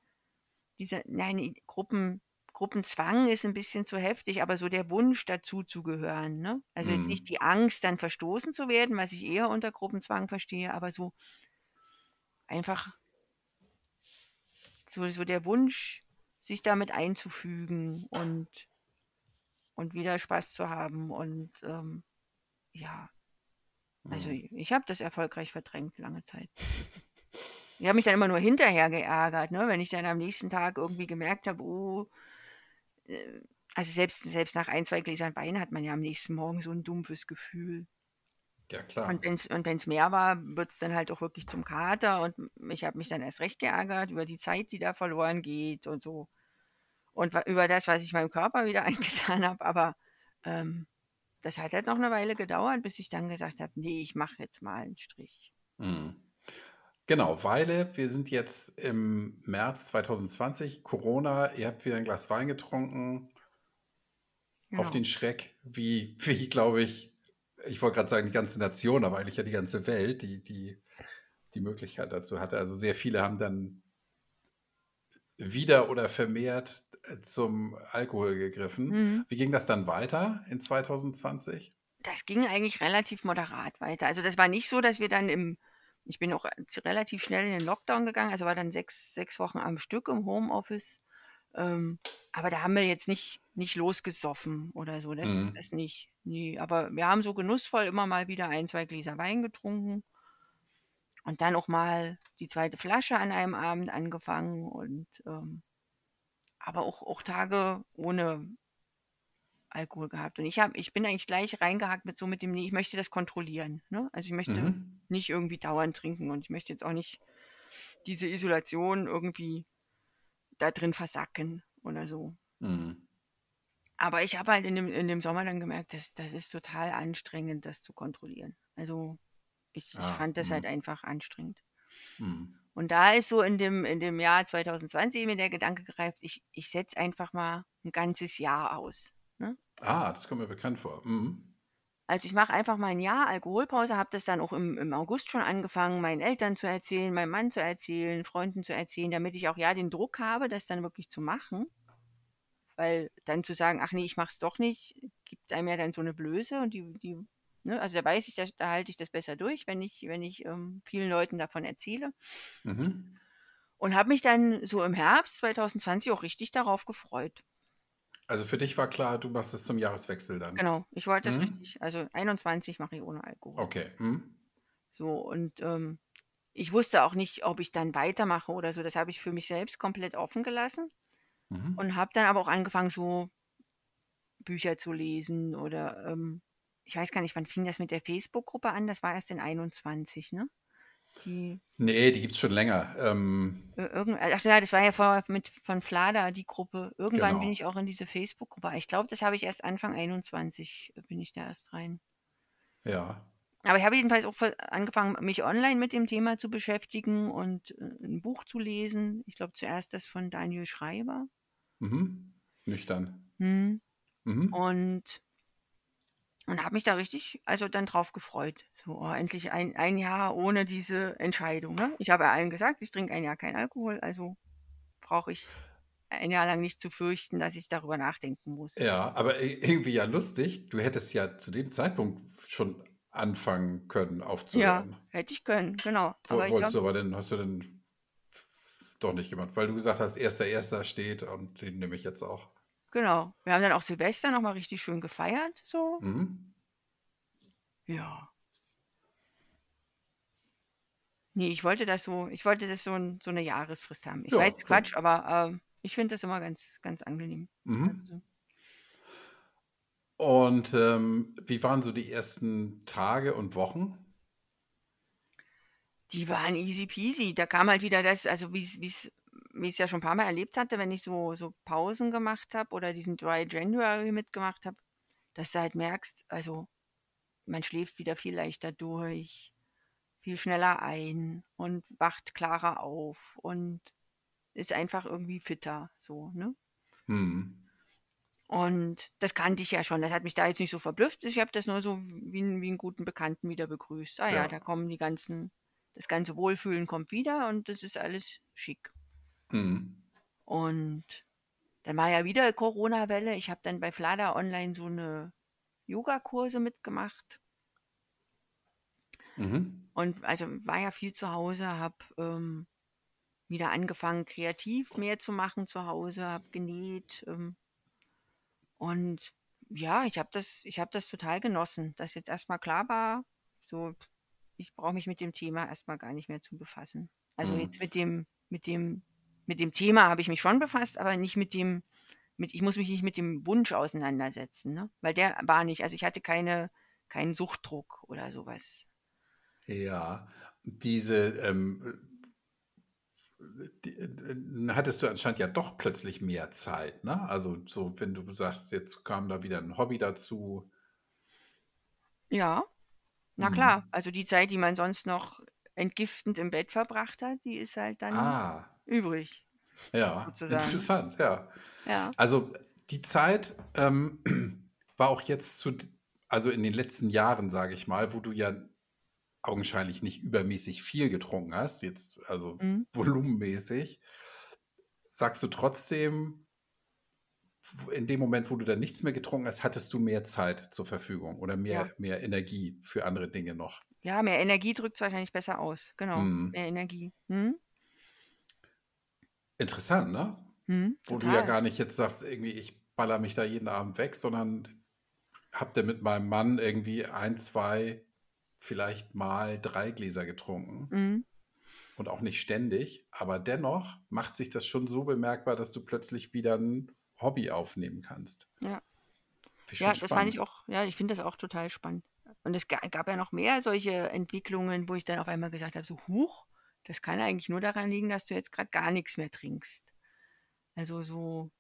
dieser nein, Gruppen Gruppenzwang ist 'n bisschen zu heftig, aber so der Wunsch, dazuzugehören, ne? Also, jetzt nicht Mhm. die Angst, dann verstoßen zu werden, was ich eher unter Gruppenzwang verstehe, aber so einfach so so der Wunsch, sich damit einzufügen und und wieder Spaß zu haben und, ähm, ja. Also, Mhm. ich habe das erfolgreich verdrängt lange Zeit. Ich habe mich dann immer nur hinterher geärgert, ne, wenn ich dann am nächsten Tag irgendwie gemerkt habe, oh äh, also, selbst selbst nach 1, 2 Gläsern Wein hat man ja am nächsten Morgen so 'n dumpfes Gefühl. Ja, Und klar. wenn's und wenn's mehr war, wird's dann halt auch wirklich zum Kater und ich habe mich dann erst recht geärgert über die Zeit, die da verloren geht und so. Und über das, was ich meinem Körper wieder angetan habe, aber, ähm, das hat halt noch 'ne Weile gedauert, bis ich dann gesagt habe: „Ne, ich mache jetzt mal 'n Strich.“ Mhm. Genau, Weile, wir sind jetzt im März 2020, Corona, ihr habt wieder 'n Glas Wein getrunken. Auf Genau. den Schreck, wie wie, glaube ich ich wollte grad sagen, die ganze Nation, aber eigentlich ja die ganze Welt, die die die Möglichkeit dazu hatte. Also, sehr viele haben dann wieder oder vermehrt, äh, zum Alkohol gegriffen. Mhm. Wie ging das dann weiter in 2020? Das ging eigentlich relativ moderat weiter. Also, das war nicht so, dass wir dann im ich bin auch, äh, relativ schnell in den Lockdown gegangen, also, war dann 6 6 Wochen am Stück im Homeoffice. Ähm, aber da haben wir jetzt nicht nicht losgesoffen oder so, das Mhm. das nicht, ne. Aber wir haben so genussvoll immer mal wieder 1, 2 Gläser Wein getrunken. Und dann auch mal die 2. Flasche an einem Abend angefangen und, ähm aber auch auch Tage ohne Alkohol gehabt. Und ich habe ich bin eigentlich gleich reingehakt mit so mit dem: „Ne, ich möchte das kontrollieren“, ne? Also, ich möchte Mhm. nicht irgendwie dauernd trinken und ich möchte jetzt auch nicht diese Isolation irgendwie da drin versacken oder so. Mhm. Aber ich habe halt in dem in dem Sommer dann gemerkt, das das ist total anstrengend, das zu kontrollieren. Also, ich ich Ah, fand das halt mhm. einfach anstrengend. Mhm. Und da ist so in dem in dem Jahr 2020 mir der Gedanke gereift, ich ich setze einfach mal 'n ganzes Jahr aus, ne? Ah, das kommt mir bekannt vor. Mhm. Also, ich mache einfach mal 'n Jahr Alkoholpause, habe das dann auch im im August schon angefangen, meinen Eltern zu erzählen, meinem Mann zu erzählen, Freunden zu erzählen, damit ich auch, ja, den Druck habe, das dann wirklich zu machen. Weil dann zu sagen: „Ach ne, ich mache es doch nicht“, gibt einem ja dann so 'ne Blöße und die die ne, also, da weiß ich, da da halte ich das besser durch, wenn ich wenn ich, ähm, vielen Leuten davon erzähle. Mhm. Und habe mich dann so im Herbst 2020 auch richtig darauf gefreut. Also, für dich war klar, du machst es zum Jahreswechsel dann? Genau, ich wollte das Mhm. richtig also, 21 mache ich ohne Alkohol. Okay, mhm. So und, ähm, ich wusste auch nicht, ob ich dann weitermache oder so. Das habe ich für mich selbst komplett offen gelassen Mhm. und habe dann aber auch angefangen, so Bücher zu lesen oder, ähm ich weiß gar nicht, wann fing das mit der Facebook-Gruppe an? Das war erst in 21, ne? Die Ne, die gibt's schon länger. Ähm Äh, irgend ach ja, das war ja vorher mit von Flada die Gruppe. Irgendwann bin Genau. ich auch in diese Facebook-Gruppe ich glaube, das habe ich erst Anfang 21 bin ich da erst rein. Ja. Aber ich habe jedenfalls auch angefangen, mich online mit dem Thema zu beschäftigen und äh, ein Buch zu lesen. Ich glaube zuerst das von Daniel Schreiber. Mhm. Nüchtern. Hm. Mhm. Und, und habe mich da richtig, also dann drauf gefreut. So, oh, endlich ein, ein Jahr ohne diese Entscheidung. Ne? Ich habe ja allen gesagt, ich trinke ein Jahr kein Alkohol, also brauche ich ein Jahr lang nicht zu fürchten, dass ich darüber nachdenken muss. Ja, aber i- irgendwie ja lustig. Du hättest ja zu dem Zeitpunkt schon anfangen können Ja, aufzuhören. hätte ich können, genau. Wo, Aber wolltest du glaube, aber denn, hast du denn doch nicht gemacht, weil du gesagt hast, erster, erster steht und den nehme ich jetzt auch. Genau. Wir haben dann auch Silvester nochmal richtig schön gefeiert, so. Mhm. Ja. Nee, ich wollte das so, ich wollte das so, ein, so eine Jahresfrist haben. Ich Ja, weiß, gut. Quatsch, aber ähm, ich finde das immer ganz, ganz angenehm. Mhm. Also, Und ähm, wie waren so die ersten Tage und Wochen? die waren easy peasy. Da kam halt wieder das, also wie es, wie ich es ja schon ein paar Mal erlebt hatte, wenn ich so, so Pausen gemacht habe oder diesen Dry January mitgemacht habe, dass du halt merkst, also man schläft wieder viel leichter durch, viel schneller ein und wacht klarer auf und ist einfach irgendwie fitter, so, ne? Hm. Und das kannte ich ja schon. Das hat mich da jetzt nicht so verblüfft. Ich habe das nur so wie, wie einen guten Bekannten wieder begrüßt. Ah ja, Ja. da kommen die ganzen, das ganze Wohlfühlen kommt wieder und das ist alles schick. Hm. Und dann war ja wieder Corona-Welle. Ich habe dann bei Flada Online so eine Yogakurse mitgemacht. Mhm. Und also war ja viel zu Hause, habe ähm, wieder angefangen, kreativ mehr zu machen zu Hause, habe genäht. Ähm, und ja, ich habe das, ich habe das total genossen, dass jetzt erstmal klar war, so, ich brauche mich mit dem Thema erstmal gar nicht mehr zu befassen. Also Hm. jetzt mit dem, mit dem, mit dem Thema habe ich mich schon befasst, aber nicht mit dem, mit, ich muss mich nicht mit dem Wunsch auseinandersetzen, ne? Weil der war nicht, also ich hatte keine, keinen Suchtdruck oder sowas. Ja, diese, ähm, die, äh, hattest du anscheinend ja doch plötzlich mehr Zeit, ne? Also so, wenn du sagst, jetzt kam da wieder ein Hobby dazu. Ja, na Mhm. klar, also die Zeit, die man sonst noch entgiftend im Bett verbracht hat, die ist halt dann Ah, übrig, ja, sozusagen. interessant, ja. Ja, Also die Zeit ähm, war auch jetzt zu, also in den letzten Jahren, sage ich mal, wo du ja augenscheinlich nicht übermäßig viel getrunken hast, jetzt also mhm. volumenmäßig, sagst du trotzdem, in dem Moment, wo du dann nichts mehr getrunken hast, hattest du mehr Zeit zur Verfügung oder Ja, mehr, mehr Energie für andere Dinge noch. ja, mehr Energie drückt es wahrscheinlich besser aus. Genau, Hm. mehr Energie. Hm? Interessant, ne? Hm, Wo du ja total. gar nicht jetzt sagst, irgendwie, ich baller mich da jeden Abend weg, sondern habt ihr mit meinem Mann irgendwie ein, zwei, vielleicht mal drei Gläser getrunken Hm. und auch nicht ständig, aber dennoch macht sich das schon so bemerkbar, dass du plötzlich wieder ein Hobby aufnehmen kannst. Ja. Ja, das fand ich auch, ja, ich finde das auch total spannend. Und es ga- gab ja noch mehr solche Entwicklungen, wo ich dann auf einmal gesagt habe, so, huch, das kann eigentlich nur daran liegen, dass du jetzt gerade gar nichts mehr trinkst. Also so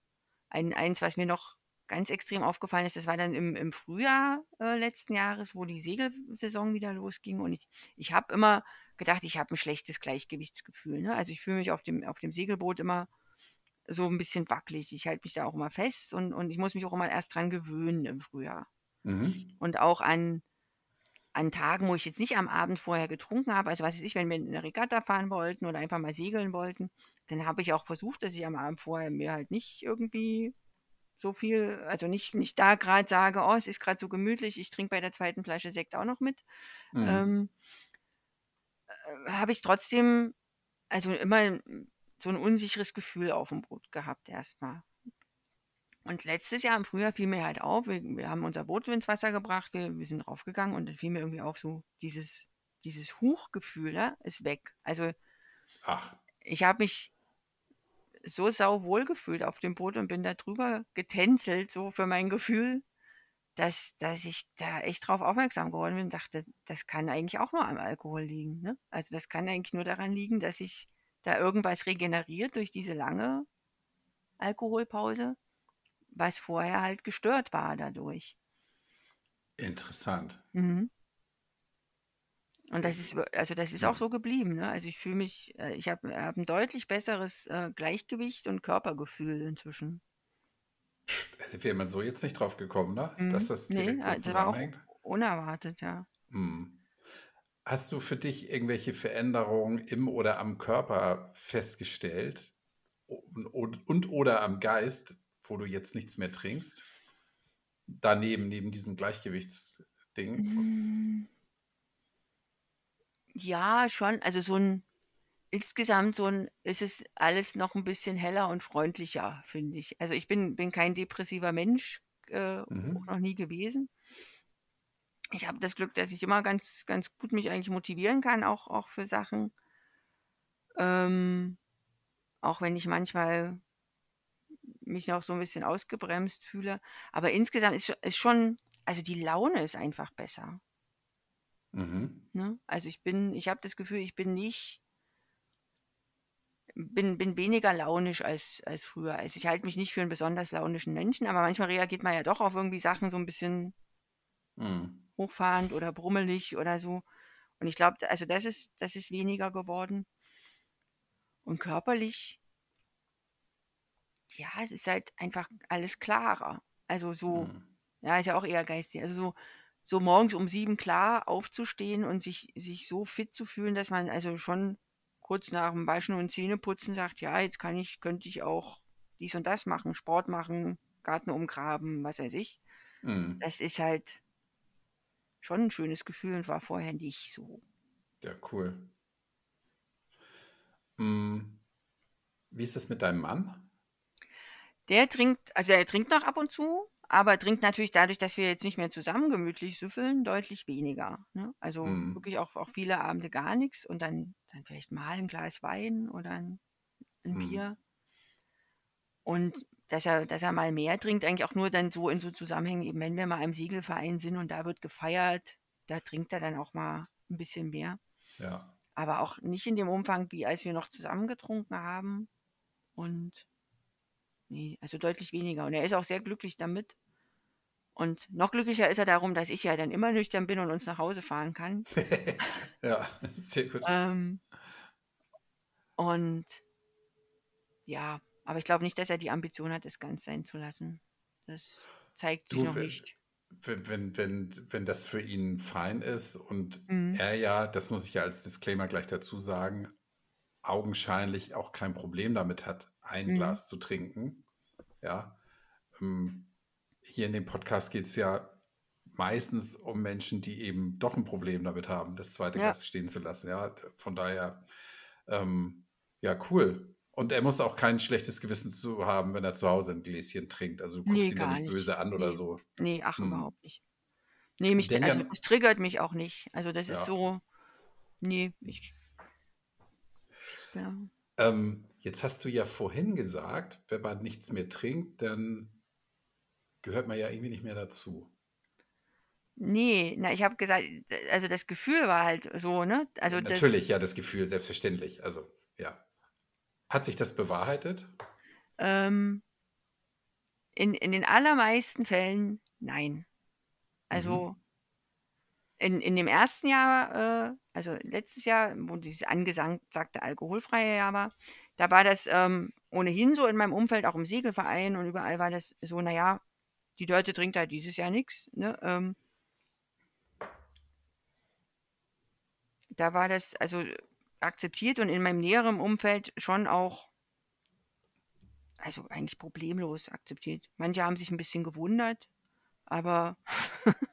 ein, eins, was mir noch ganz extrem aufgefallen ist, das war dann im, im Frühjahr äh, letzten Jahres, wo die Segelsaison wieder losging. Und ich, ich habe immer gedacht, ich habe ein schlechtes Gleichgewichtsgefühl. Ne? Also ich fühle mich auf dem, auf dem Segelboot immer so ein bisschen wackelig. Ich halte mich da auch immer fest und, und ich muss mich auch immer erst dran gewöhnen im Frühjahr. Mhm. Und auch an, an Tagen, wo ich jetzt nicht am Abend vorher getrunken habe, also was weiß ich, wenn wir in eine Regatta fahren wollten oder einfach mal segeln wollten, dann habe ich auch versucht, dass ich am Abend vorher mir halt nicht irgendwie so viel, also nicht, nicht da gerade sage, oh, es ist gerade so gemütlich, ich trinke bei der zweiten Flasche Sekt auch noch mit. Mhm. Ähm, äh, habe ich trotzdem, also immer so ein unsicheres Gefühl auf dem Boot gehabt erstmal. Und letztes Jahr im Frühjahr fiel mir halt auf, wir, wir haben unser Boot ins Wasser gebracht, wir, wir sind draufgegangen und dann fiel mir irgendwie auf, so dieses, dieses Huchgefühl ja, ist weg. Also Ach, ich habe mich so sau wohl gefühlt auf dem Boot und bin da drüber getänzelt, so für mein Gefühl, dass, dass ich da echt drauf aufmerksam geworden bin und dachte, das kann eigentlich auch nur am Alkohol liegen. Ne? Also das kann eigentlich nur daran liegen, dass sich da irgendwas regeneriert durch diese lange Alkoholpause, was vorher halt gestört war dadurch. interessant. Mhm. Und das ist, also das ist auch so geblieben. Ne? Also ich fühle mich, äh, ich habe hab ein deutlich besseres äh, Gleichgewicht und Körpergefühl inzwischen. Da wäre man so jetzt nicht drauf gekommen, ne? Mhm. Dass das Nee, direkt so also das war auch zusammenhängt. unerwartet, ja. Hm. Hast du für dich irgendwelche Veränderungen im oder am Körper festgestellt und, und, und oder am Geist, wo du jetzt nichts mehr trinkst? Daneben, neben diesem Gleichgewichtsding? Mm, Ja, schon. Also so ein, insgesamt so ein, ist es alles noch ein bisschen heller und freundlicher, finde ich. Also ich bin, bin kein depressiver Mensch, äh, auch Mhm. noch nie gewesen. Ich habe das Glück, dass ich immer ganz, ganz gut mich eigentlich motivieren kann, auch, auch für Sachen. Ähm, auch wenn ich manchmal mich noch so ein bisschen ausgebremst fühle. Aber insgesamt ist, ist schon, also die Laune ist einfach besser. Mhm. Ne? Also ich bin, ich habe das Gefühl, ich bin nicht, bin, bin weniger launisch als, als früher. Also ich halte mich nicht für einen besonders launischen Menschen, aber manchmal reagiert man ja doch auf irgendwie Sachen so ein bisschen Mhm. hochfahrend oder brummelig oder so. Und ich glaube, also das ist, das ist weniger geworden. Und körperlich, ja, es ist halt einfach alles klarer. Also so, Mhm. ja, ist ja auch eher geistig. Also so, so morgens um sieben klar aufzustehen und sich, sich so fit zu fühlen, dass man also schon kurz nach dem Waschen und Zähneputzen sagt, ja, jetzt kann ich, könnte ich auch dies und das machen, Sport machen, Garten umgraben, was weiß ich. Mhm. Das ist halt schon ein schönes Gefühl und war vorher nicht so. Ja, cool. Mhm. Wie ist es mit deinem Mann? Der trinkt, also er trinkt noch ab und zu, aber trinkt natürlich dadurch, dass wir jetzt nicht mehr zusammen gemütlich süffeln, deutlich weniger. Ne? Also Mhm. wirklich auch, auch viele Abende gar nichts und dann, dann vielleicht mal ein Glas Wein oder ein, ein Mhm. Bier. Und dass er, dass er mal mehr trinkt, eigentlich auch nur dann so in so Zusammenhängen, eben wenn wir mal im Segelverein sind und da wird gefeiert, da trinkt er dann auch mal ein bisschen mehr. Ja. Aber auch nicht in dem Umfang, wie als wir noch zusammen getrunken haben. Und nee, also deutlich weniger. Und er ist auch sehr glücklich damit. Und noch glücklicher ist er darum, dass ich ja dann immer nüchtern bin und uns nach Hause fahren kann. Ja, sehr gut. Ähm, und ja, aber ich glaube nicht, dass er die Ambition hat, es ganz sein zu lassen. Das zeigt sich Du, noch wenn, nicht. wenn, wenn, wenn, wenn das für ihn fein ist und Mhm. er ja, das muss ich ja als Disclaimer gleich dazu sagen, augenscheinlich auch kein Problem damit hat, ein Mhm. Glas zu trinken. Ja. Ähm, Hier in dem Podcast geht es ja meistens um Menschen, die eben doch ein Problem damit haben, das zweite Ja, Glas stehen zu lassen. Ja, von daher, ähm, ja, cool. Und er muss auch kein schlechtes Gewissen zu haben, wenn er zu Hause ein Gläschen trinkt. Also du guckst nee, ihn ja nicht nicht. böse an oder Nee, so. nee, ach, Hm. überhaupt nicht. Nee, mich, also das triggert mich auch nicht. Also das ist ja. so, nee, ich, ja. Ähm, jetzt hast du ja vorhin gesagt, wenn man nichts mehr trinkt, dann gehört man ja irgendwie nicht mehr dazu. Nee, na, ich habe gesagt, also das Gefühl war halt so, ne? Also das, Natürlich, ja, das Gefühl, selbstverständlich. Also, ja. Hat sich das bewahrheitet? ähm, in, in den allermeisten Fällen nein. Mhm. Also in, in dem ersten Jahr, äh, also letztes Jahr, wo dieses angesagte alkoholfreie Jahr war, da war das ähm, ohnehin so in meinem Umfeld, auch im Segelverein und überall war das so, naja, die Leute trinkt halt dieses Jahr nichts. Ne? Ähm, da war das also akzeptiert und in meinem näheren Umfeld schon auch, also eigentlich problemlos akzeptiert. Manche haben sich ein bisschen gewundert, aber,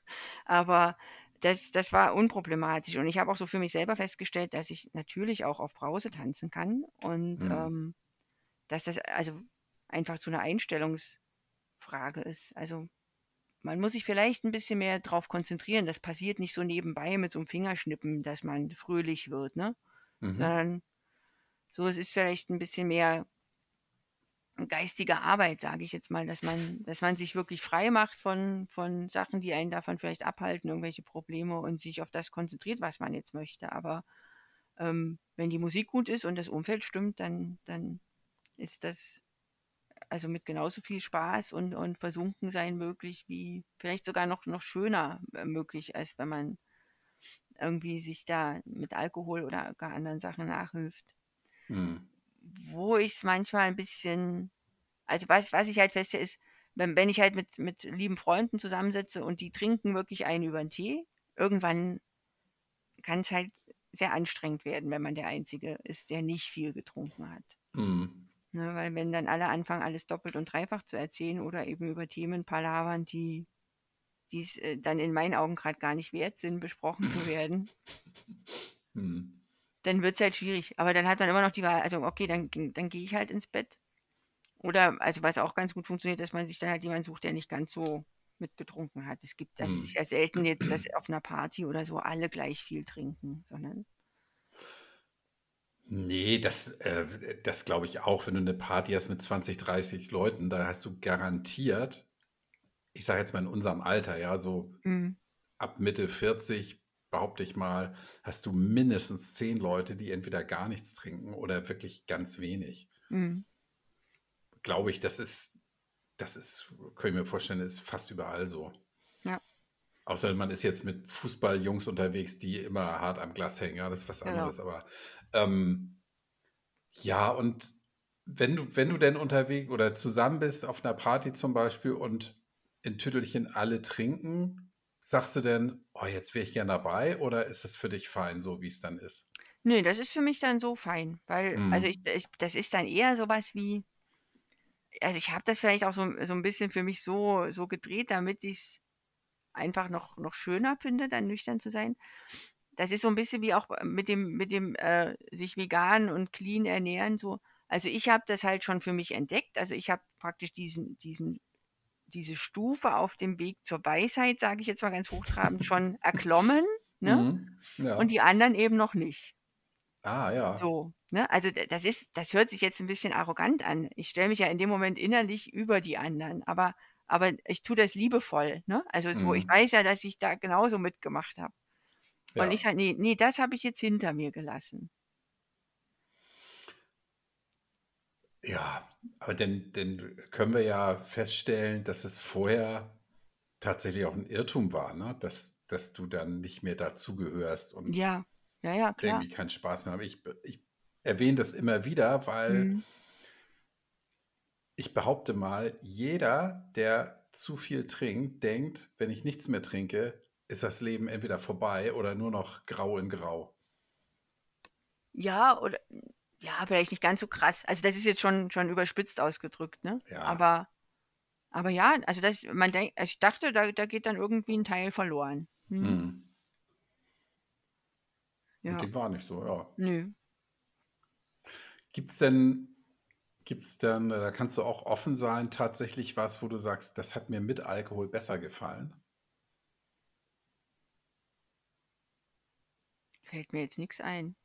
aber das, das war unproblematisch. Und ich habe auch so für mich selber festgestellt, dass ich natürlich auch auf Brause tanzen kann und Hm. ähm, dass das also einfach so eine Einstellungsfrage ist. Also man muss sich vielleicht ein bisschen mehr drauf konzentrieren. Das passiert nicht so nebenbei mit so einem Fingerschnippen, dass man fröhlich wird, ne? Mhm. Sondern so, es ist vielleicht ein bisschen mehr geistige Arbeit, sage ich jetzt mal, dass man, dass man sich wirklich frei macht von, von Sachen, die einen davon vielleicht abhalten, irgendwelche Probleme und sich auf das konzentriert, was man jetzt möchte. Aber ähm, wenn die Musik gut ist und das Umfeld stimmt, dann, dann ist das also mit genauso viel Spaß und, und Versunkensein möglich, wie vielleicht sogar noch, noch schöner äh, möglich, als wenn man irgendwie sich da mit Alkohol oder gar anderen Sachen nachhilft. Hm. Wo ich es manchmal ein bisschen, also was, was ich halt feststelle, ist, wenn, wenn ich halt mit, mit lieben Freunden zusammensitze und die trinken wirklich einen über den Tee, irgendwann kann es halt sehr anstrengend werden, wenn man der Einzige ist, der nicht viel getrunken hat. Hm. Ne, weil wenn dann alle anfangen, alles doppelt und dreifach zu erzählen oder eben über Themen palavern, die es äh, dann in meinen Augen gerade gar nicht wert sind, besprochen zu werden, Hm. Dann wird es halt schwierig. Aber dann hat man immer noch die Wahl, also okay, dann, dann gehe ich halt ins Bett. Oder, also was auch ganz gut funktioniert, dass man sich dann halt jemanden sucht, der nicht ganz so mitgetrunken hat. Es gibt, das Hm. ist ja selten jetzt, dass auf einer Party oder so alle gleich viel trinken, sondern Nee, das, äh, das glaube ich auch. Wenn du eine Party hast mit 20, 30 Leuten, da hast du garantiert, ich sage jetzt mal in unserem Alter, ja, so mm, ab Mitte 40, behaupte ich mal, hast du mindestens 10 Leute, die entweder gar nichts trinken oder wirklich ganz wenig. mm, Glaube ich, das ist, das ist, können wir mir vorstellen, ist fast überall so. ja, Außer man ist jetzt mit Fußballjungs unterwegs, die immer hart am Glas hängen, ja, das ist was genau. anderes. Aber ähm, ja, und wenn du, wenn du denn unterwegs oder zusammen bist auf einer Party zum Beispiel und in Tüttelchen alle trinken, sagst du denn, oh, jetzt wäre ich gern dabei oder ist es für dich fein, so wie es dann ist? Nee, das ist für mich dann so fein, weil, also Hm. ich, ich das ist dann eher sowas wie, also ich habe das vielleicht auch so, so ein bisschen für mich so, so gedreht, damit ich es einfach noch, noch schöner finde, dann nüchtern zu sein. Das ist so ein bisschen wie auch mit dem, mit dem äh, sich vegan und clean ernähren. So. Also ich habe das halt schon für mich entdeckt. Also ich habe praktisch diesen, diesen, diese Stufe auf dem Weg zur Weisheit, sage ich jetzt mal ganz hochtrabend, schon erklommen, ne? Mhm. Ja. Und die anderen eben noch nicht. Ah, ja. So, ne? Also das ist, das hört sich jetzt ein bisschen arrogant an. Ich stelle mich ja in dem Moment innerlich über die anderen, aber, aber ich tue das liebevoll, ne? Also so, ich Mhm. weiß ja, dass ich da genauso mitgemacht habe. Und Ja. ich halt, nee, nee, das habe ich jetzt hinter mir gelassen. Ja, aber denn, denn können wir ja feststellen, dass es vorher tatsächlich auch ein Irrtum war, ne? Dass, dass du dann nicht mehr dazugehörst und Ja, ja, ja, klar. irgendwie keinen Spaß mehr haben. Ich, ich erwähne das immer wieder, weil Mhm. ich behaupte mal, jeder, der zu viel trinkt, denkt, wenn ich nichts mehr trinke, ist das Leben entweder vorbei oder nur noch grau in grau. Ja, oder ja, vielleicht nicht ganz so krass. Also das ist jetzt schon, schon überspitzt ausgedrückt, ne? Ja, Aber, aber ja, also das, man denkt, also ich dachte, da, da geht dann irgendwie ein Teil verloren. Hm, hm. Und ja, dem war nicht so, ja. nö. Gibt's denn, gibt's denn, da kannst du auch offen sein, tatsächlich was, wo du sagst, das hat mir mit Alkohol besser gefallen? Fällt mir jetzt nichts ein.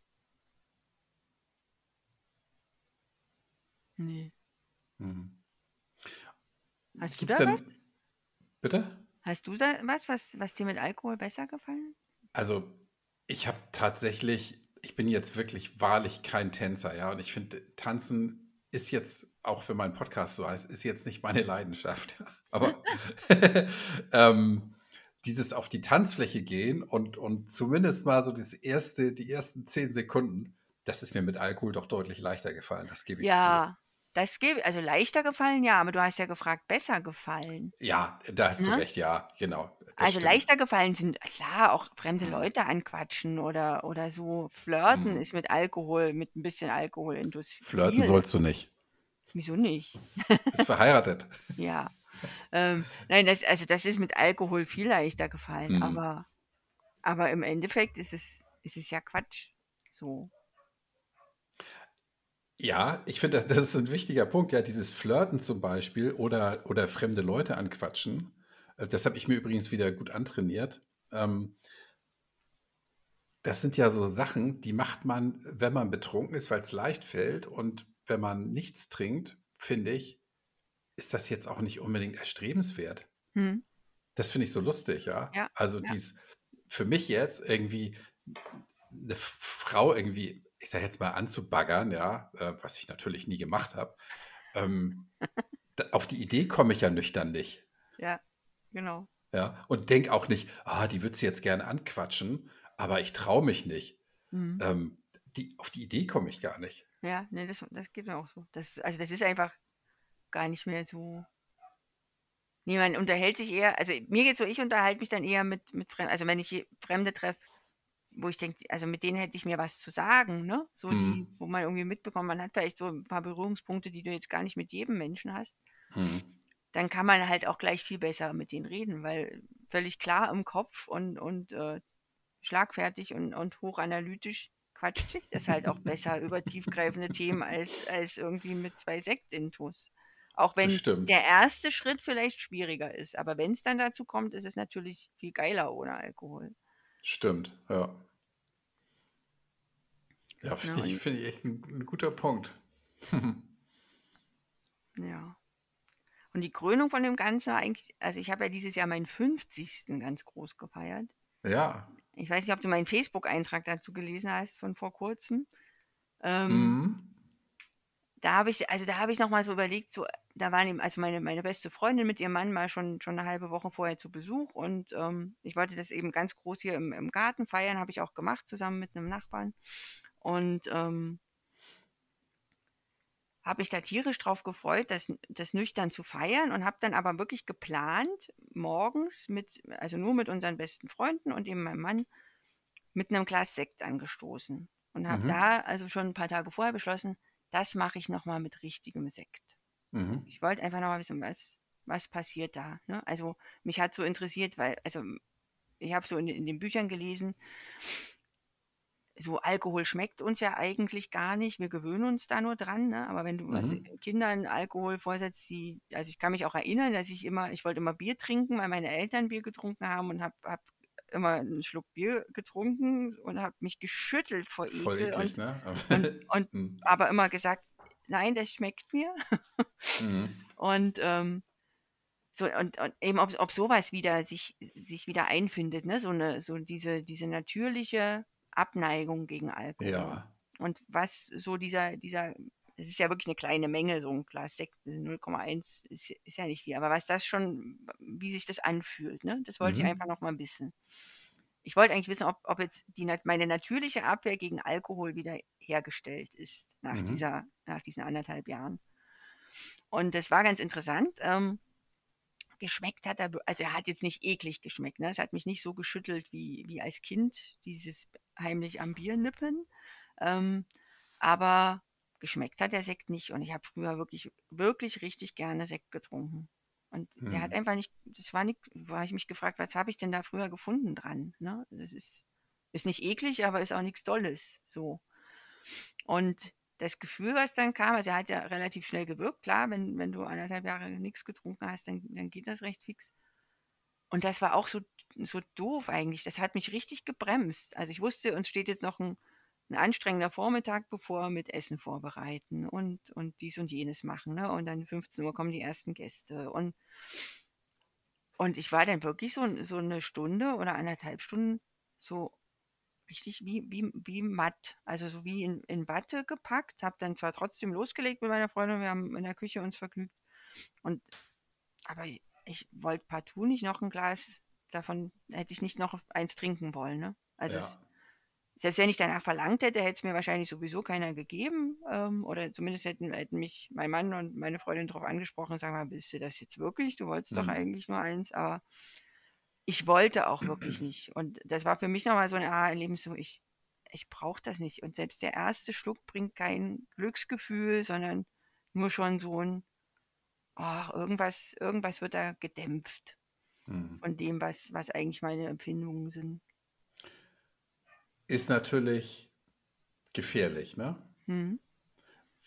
Nee. Hm. Hast du Gibt's da was? bitte? Hast du da was, was, was dir mit Alkohol besser gefallen? Also, ich habe tatsächlich, ich bin jetzt wirklich wahrlich kein Tänzer, ja, und ich finde, Tanzen ist jetzt, auch wenn mein Podcast so heißt, ist jetzt nicht meine Leidenschaft. Aber ähm, dieses auf die Tanzfläche gehen und, und zumindest mal so das erste, die ersten zehn Sekunden, das ist mir mit Alkohol doch deutlich leichter gefallen, das gebe ich zu. Ja, das gebe, also leichter gefallen, ja, aber du hast ja gefragt, besser gefallen. Ja, da hast du Ne? recht, ja, genau, das Also stimmt. leichter gefallen sind, klar, auch fremde Hm. Leute anquatschen oder, oder so. Flirten Hm. ist mit Alkohol, mit ein bisschen Alkoholindus Flirten viel. sollst du nicht. Wieso nicht? Bist verheiratet. Ja. Ähm, nein, das, also das ist mit Alkohol viel leichter gefallen, Hm. aber, aber im Endeffekt ist es, ist es ja Quatsch. So. Ja, ich finde, das, das ist ein wichtiger Punkt. Ja, dieses Flirten zum Beispiel oder, oder fremde Leute anquatschen. Äh, Das habe ich mir übrigens wieder gut antrainiert. Ähm, das sind ja so Sachen, die macht man, wenn man betrunken ist, weil es leicht fällt. Und wenn man nichts trinkt, finde ich, ist das jetzt auch nicht unbedingt erstrebenswert. Hm. Das finde ich so lustig, ja. Ja, Also ja. dies für mich jetzt irgendwie eine Frau irgendwie, ich sage jetzt mal anzubaggern, ja, äh, was ich natürlich nie gemacht habe. Ähm, auf die Idee komme ich ja nüchtern nicht, Ja, genau. ja, und denke auch nicht, ah, die würde sie jetzt gerne anquatschen. aber ich traue mich nicht. Mhm. Ähm, die, auf die Idee komme ich gar nicht. Ja, ne, das, das geht mir auch so. Das, also das ist einfach gar nicht mehr so. Nee, man unterhält sich eher, also mir geht so, ich unterhalte mich dann eher mit, mit Fremden, also wenn ich Fremde treffe, wo ich denke, also mit denen hätte ich mir was zu sagen, ne? So die, Mhm. wo man irgendwie mitbekommt, man hat vielleicht so ein paar Berührungspunkte, die du jetzt gar nicht mit jedem Menschen hast. Mhm. Dann kann man halt auch gleich viel besser mit denen reden, weil völlig klar im Kopf und, und äh, schlagfertig und, und hochanalytisch quatscht sich das halt auch besser über tiefgreifende Themen als, als irgendwie mit zwei Sektintus. Auch wenn der erste Schritt vielleicht schwieriger ist. Aber wenn es dann dazu kommt, ist es natürlich viel geiler ohne Alkohol. Stimmt, ja. Ja, Ja, finde ich, und find ich echt ein, ein guter Punkt. ja. Und die Krönung von dem Ganzen war eigentlich, also ich habe ja dieses Jahr meinen 50. ganz groß gefeiert. Ja. Ich weiß nicht, ob du meinen Facebook-Eintrag dazu gelesen hast von vor kurzem. Ähm, Mhm. Da habe ich, also da habe ich nochmal so überlegt, so, da waren eben, also meine, meine beste Freundin mit ihrem Mann mal schon, schon eine halbe Woche vorher zu Besuch und ähm, ich wollte das eben ganz groß hier im, im Garten feiern, habe ich auch gemacht, zusammen mit einem Nachbarn. Und ähm, habe mich da tierisch drauf gefreut, das, das nüchtern zu feiern und habe dann aber wirklich geplant, morgens mit, also nur mit unseren besten Freunden und eben meinem Mann, mit einem Glas Sekt angestoßen. Und habe Mhm. da also schon ein paar Tage vorher beschlossen, das mache ich nochmal mit richtigem Sekt. Mhm. ich wollte einfach nochmal wissen, was, was passiert da. Ne? Also mich hat so interessiert, weil, also ich habe so in, in den Büchern gelesen, so Alkohol schmeckt uns ja eigentlich gar nicht. Wir gewöhnen uns da nur dran. Ne? Aber wenn du was Mhm. Kindern Alkohol vorsetzt, die, also ich kann mich auch erinnern, dass ich immer, ich wollte immer Bier trinken, weil meine Eltern Bier getrunken haben und habe hab immer einen Schluck Bier getrunken und habe mich geschüttelt vor Voll Ekel eklig, und, ne? und, und Mhm. aber immer gesagt, nein, das schmeckt mir. Mhm. Und ähm, so, und, und eben, ob, ob sowas wieder sich, sich wieder einfindet, ne? So eine, so diese, diese natürliche Abneigung gegen Alkohol. Ja. Und was so dieser, dieser, es ist ja wirklich eine kleine Menge, so ein Glas Sekt, 0,1 ist, ist ja nicht viel, aber was das schon, wie sich das anfühlt, ne? Das wollte ich Mhm. einfach nochmal wissen. Ich wollte eigentlich wissen, ob, ob jetzt die, meine natürliche Abwehr gegen Alkohol wieder hergestellt ist nach Mhm. dieser, nach diesen anderthalb Jahren. Und das war ganz interessant. Ähm, geschmeckt hat er, also er hat jetzt nicht eklig geschmeckt. Ne? Es hat mich nicht so geschüttelt wie, wie als Kind, dieses heimlich am Bier nippen. Ähm, aber geschmeckt hat der Sekt nicht. Und ich habe früher wirklich, wirklich richtig gerne Sekt getrunken. Und der hat Mhm. einfach nicht, das war nicht, war ich mich gefragt, was habe ich denn da früher gefunden dran? Ne? Das ist, ist nicht eklig, aber ist auch nichts Dolles. So. Und das Gefühl, was dann kam, also er hat ja relativ schnell gewirkt, klar, wenn, wenn du anderthalb Jahre nichts getrunken hast, dann, dann geht das recht fix. Und das war auch so, so doof eigentlich. Das hat mich richtig gebremst. Also ich wusste, uns steht jetzt noch ein, ein anstrengender Vormittag bevor mit Essen vorbereiten und, und dies und jenes machen. Ne? Und dann 15 Uhr kommen die ersten Gäste. Und, und ich war dann wirklich so, so eine Stunde oder anderthalb Stunden so richtig wie, wie, wie matt, also so wie in, in Watte gepackt, habe dann zwar trotzdem losgelegt mit meiner Freundin, wir haben in der Küche uns vergnügt, und aber ich wollte partout nicht noch ein Glas, davon hätte ich nicht noch eins trinken wollen, ne? Also es, Ja. Selbst wenn ich danach verlangt hätte, hätte es mir wahrscheinlich sowieso keiner gegeben, ähm, oder zumindest hätten, hätten mich mein Mann und meine Freundin darauf angesprochen und sagen mal, bist du das jetzt wirklich? Du wolltest doch Mhm. eigentlich nur eins, aber ich wollte auch wirklich nicht. Und das war für mich nochmal so ein Erlebnis, so ich, ich brauche das nicht. Und selbst der erste Schluck bringt kein Glücksgefühl, sondern nur schon so ein, ach, irgendwas, irgendwas wird da gedämpft Mhm. von dem, was, was eigentlich meine Empfindungen sind. Ist natürlich gefährlich, ne? Hm?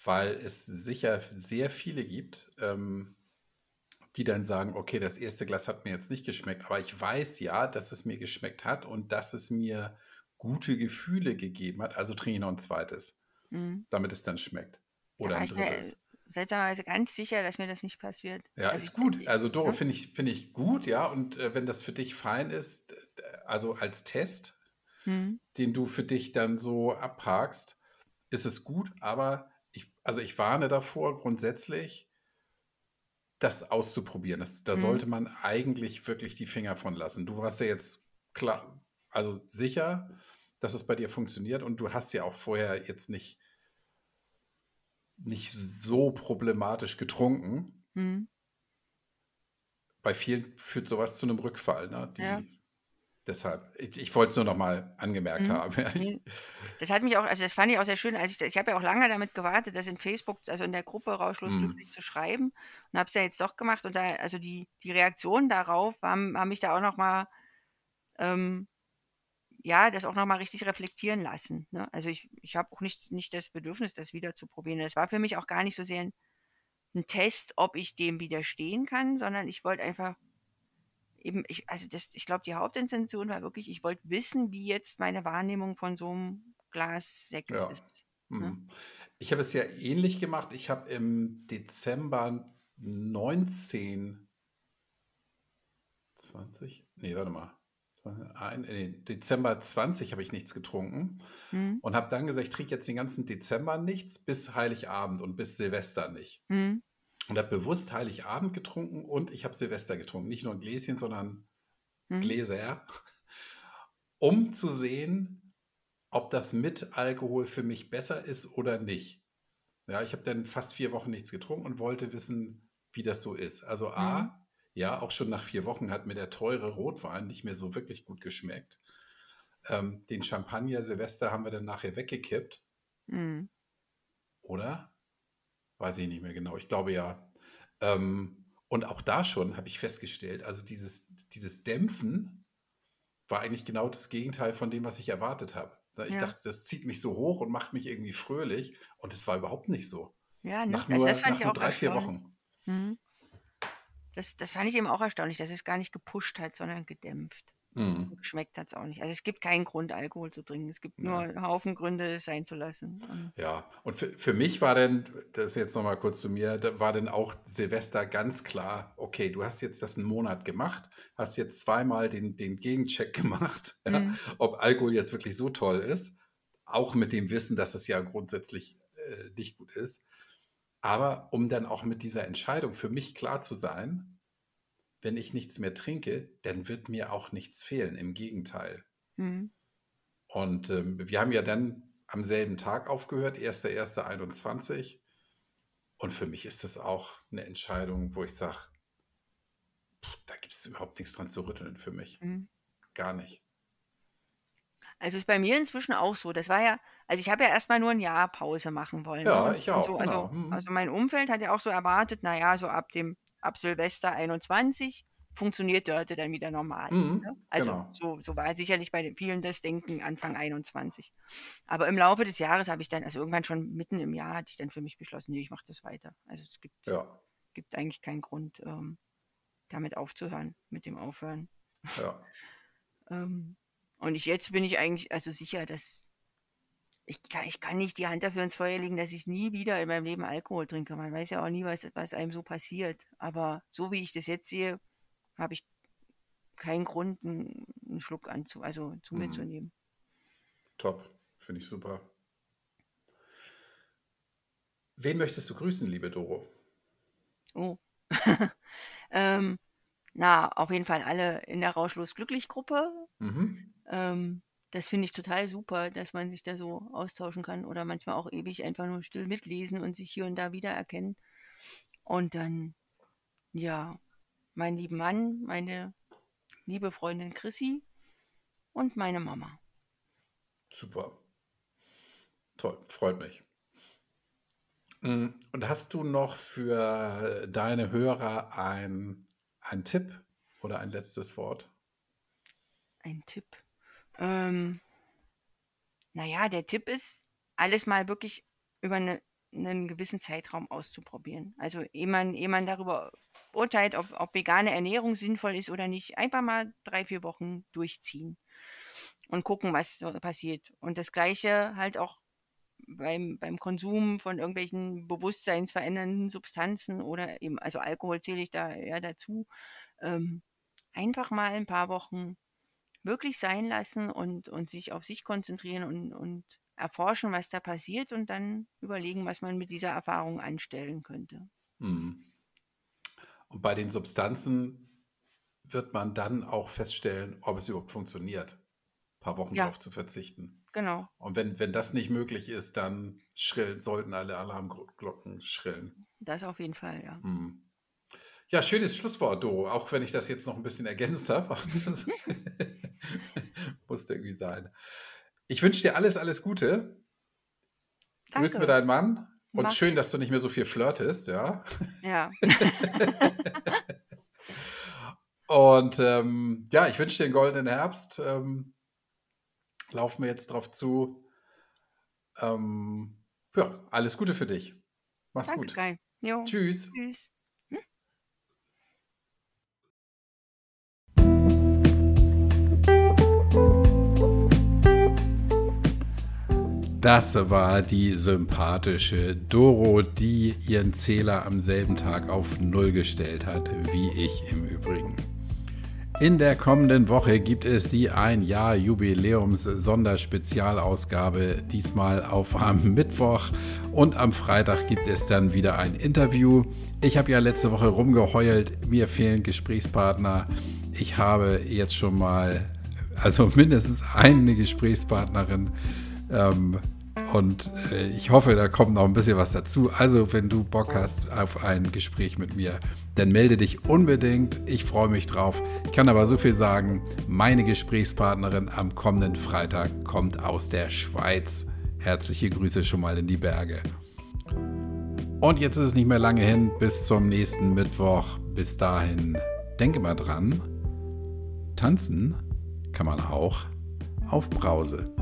Weil es sicher sehr viele gibt, ähm, die dann sagen, okay, das erste Glas hat mir jetzt nicht geschmeckt, aber ich weiß ja, dass es mir geschmeckt hat und dass es mir gute Gefühle gegeben hat, also trinke ich noch ein zweites, Hm. damit es dann schmeckt. Oder war ein drittes. seltsamerweise ganz sicher, dass mir das nicht passiert. Ja, Also ist gut. Also Doro, ne? finde ich, finde ich gut, ja. Und äh, wenn das für dich fein ist, also als Test, Hm? den du für dich dann so abhakst, ist es gut, aber ich, also ich warne davor, grundsätzlich das auszuprobieren. Das, da Hm? sollte man eigentlich wirklich die Finger von lassen. Du hast ja jetzt klar also sicher, dass es bei dir funktioniert und du hast ja auch vorher jetzt nicht, nicht so problematisch getrunken. Mhm. Bei vielen führt sowas zu einem Rückfall, ne? Die, Ja. Deshalb, ich, ich wollte es nur noch mal angemerkt Mhm. haben. Das hat mich auch, also das fand ich auch sehr schön, als ich, ich habe ja auch lange damit gewartet, das in Facebook, also in der Gruppe Rauschlos hm, glücklich zu schreiben und habe es ja jetzt doch gemacht und da, also die, die Reaktionen darauf haben, haben mich da auch nochmal, ähm, ja, das auch nochmal richtig reflektieren lassen. Ne? Also ich, ich habe auch nicht, nicht das Bedürfnis, das wieder zu probieren. Das war für mich auch gar nicht so sehr ein, ein Test, ob ich dem widerstehen kann, sondern ich wollte einfach eben, ich, also das, ich glaube, die Hauptintention war wirklich, ich wollte wissen, wie jetzt meine Wahrnehmung von so einem Glas Sekt ja. ist. Ne? hm. Ich habe es ja ähnlich gemacht. Ich habe im Dezember 19, 20, nee, warte mal. Ein, nee, Dezember 20 habe ich nichts getrunken Hm, und habe dann gesagt, ich trinke jetzt den ganzen Dezember nichts bis Heiligabend und bis Silvester nicht. hm, Und habe bewusst Heiligabend getrunken und ich habe Silvester getrunken. Nicht nur ein Gläschen, sondern hm, Gläser, um zu sehen, ob das mit Alkohol für mich besser ist oder nicht. Ja, ich habe dann fast vier Wochen nichts getrunken und wollte wissen, wie das so ist. Also A, ja, auch schon nach vier Wochen hat mir der teure Rotwein nicht mehr so wirklich gut geschmeckt. Ähm, den Champagner Silvester haben wir dann nachher weggekippt, hm, oder? Weiß ich nicht mehr genau. Ich glaube ja. Ähm, und auch da schon habe ich festgestellt, also dieses, dieses Dämpfen war eigentlich genau das Gegenteil von dem, was ich erwartet habe. Da Ich ja. dachte, das zieht mich so hoch und macht mich irgendwie fröhlich. Und es war überhaupt nicht so. Ja, ne? Nach Also das nur, fand ich nur auch drei, vier. Wochen. Mhm. Das, das fand ich eben auch erstaunlich, dass es gar nicht gepusht hat, sondern gedämpft. Mhm. Und geschmeckt hat es auch nicht. Also es gibt keinen Grund, Alkohol zu trinken. Es gibt nur einen Haufen Gründe, es sein zu lassen. Ja, und für, für mich war dann, das ist jetzt nochmal kurz zu mir, da war dann auch Silvester ganz klar, okay, du hast jetzt das einen Monat gemacht, hast jetzt zweimal den, den Gegencheck gemacht, ja, Mhm. ob Alkohol jetzt wirklich so toll ist, auch mit dem Wissen, dass es ja grundsätzlich äh, nicht gut ist. Aber um dann auch mit dieser Entscheidung für mich klar zu sein, wenn ich nichts mehr trinke, dann wird mir auch nichts fehlen. Im Gegenteil. Mhm. Und ähm, wir haben ja dann am selben Tag aufgehört, 1.1.21. Und für mich ist das auch eine Entscheidung, wo ich sage, da gibt es überhaupt nichts dran zu rütteln für mich. Mhm. Gar nicht. Also ist bei mir inzwischen auch so. Das war ja, also ich habe ja erstmal nur ein Jahr Pause machen wollen. Ne? Ja, Und, ich auch, so, genau. also, Hm. also mein Umfeld hat ja auch so erwartet, naja, so ab dem, ab Silvester 21 funktioniert Dörte dann wieder normal. Mhm, Ne? Also genau. so, so war sicherlich bei den vielen das Denken Anfang 21. Aber im Laufe des Jahres habe ich dann, also irgendwann schon mitten im Jahr, hatte ich dann für mich beschlossen, nee, ich mache das weiter. Also es gibt, Ja, gibt eigentlich keinen Grund, ähm, damit aufzuhören, mit dem Aufhören. ja. Ähm, und ich, jetzt bin ich eigentlich also sicher, dass ich kann, ich kann nicht die Hand dafür ins Feuer legen, dass ich nie wieder in meinem Leben Alkohol trinke. Man weiß ja auch nie, was, was einem so passiert. Aber so wie ich das jetzt sehe, habe ich keinen Grund, einen, einen Schluck anzu, also zu mir zu Mhm. nehmen. Top. Finde ich super. Wen möchtest du grüßen, liebe Doro? Oh. ähm, na, auf jeden Fall alle in der Rauschlos Glücklich-Gruppe. Mhm. Ähm, das finde ich total super, dass man sich da so austauschen kann oder manchmal auch ewig einfach nur still mitlesen und sich hier und da wiedererkennen. Und dann, ja, meinen lieben Mann, meine liebe Freundin Chrissy und meine Mama. Super. Toll. Freut mich. Mm, Und hast du noch für deine Hörer ein, einen Tipp oder ein letztes Wort? Ein Tipp. Ähm, naja, der Tipp ist, alles mal wirklich über eine, einen gewissen Zeitraum auszuprobieren. Also ehe man, ehe man darüber urteilt, ob, ob vegane Ernährung sinnvoll ist oder nicht, einfach mal drei, vier Wochen durchziehen und gucken, was passiert. Und das gleiche halt auch beim, beim Konsum von irgendwelchen bewusstseinsverändernden Substanzen oder eben, also Alkohol zähle ich da eher dazu, ähm, einfach mal ein paar Wochen wirklich sein lassen und, und sich auf sich konzentrieren und, und erforschen, was da passiert und dann überlegen, was man mit dieser Erfahrung anstellen könnte. Mhm. Und bei den Substanzen wird man dann auch feststellen, ob es überhaupt funktioniert. paar Wochen Ja. drauf zu verzichten. Genau. Und wenn, wenn das nicht möglich ist, dann schrillen, sollten alle Alarmglocken schrillen. Das auf jeden Fall, ja. Hm. Ja, schönes Schlusswort, Doro, auch wenn ich das jetzt noch ein bisschen ergänzt habe. Musste irgendwie sein. Ich wünsche dir alles, alles Gute. Grüß mir Danke. deinen Mann. Und Mach schön, dass du nicht mehr so viel flirtest, ja. Ja. Und ähm, ja, ich wünsche dir einen goldenen Herbst. Ähm, laufen wir jetzt drauf zu. Ähm, ja, alles Gute für dich. Mach's Danke, gut. Tschüss. Tschüss. Das war die sympathische Doro, die ihren Zähler am selben Tag auf Null gestellt hat, wie ich im Übrigen. In der kommenden Woche gibt es die ein Jahr Jubiläums Sonderspezialausgabe, diesmal auf am Mittwoch und am Freitag gibt es dann wieder ein Interview. Ich habe ja letzte Woche rumgeheult, mir fehlen Gesprächspartner. Ich habe jetzt schon mal, also mindestens eine Gesprächspartnerin ähm, und äh, ich hoffe, da kommt noch ein bisschen was dazu. Also, wenn du Bock hast auf ein Gespräch mit mir, dann melde dich unbedingt. Ich freue mich drauf. Ich kann aber so viel sagen: Meine Gesprächspartnerin am kommenden Freitag kommt aus der Schweiz. Herzliche Grüße schon mal in die Berge. Und jetzt ist es nicht mehr lange hin bis zum nächsten Mittwoch. Bis dahin, denke mal dran: Tanzen kann man auch auf Brause.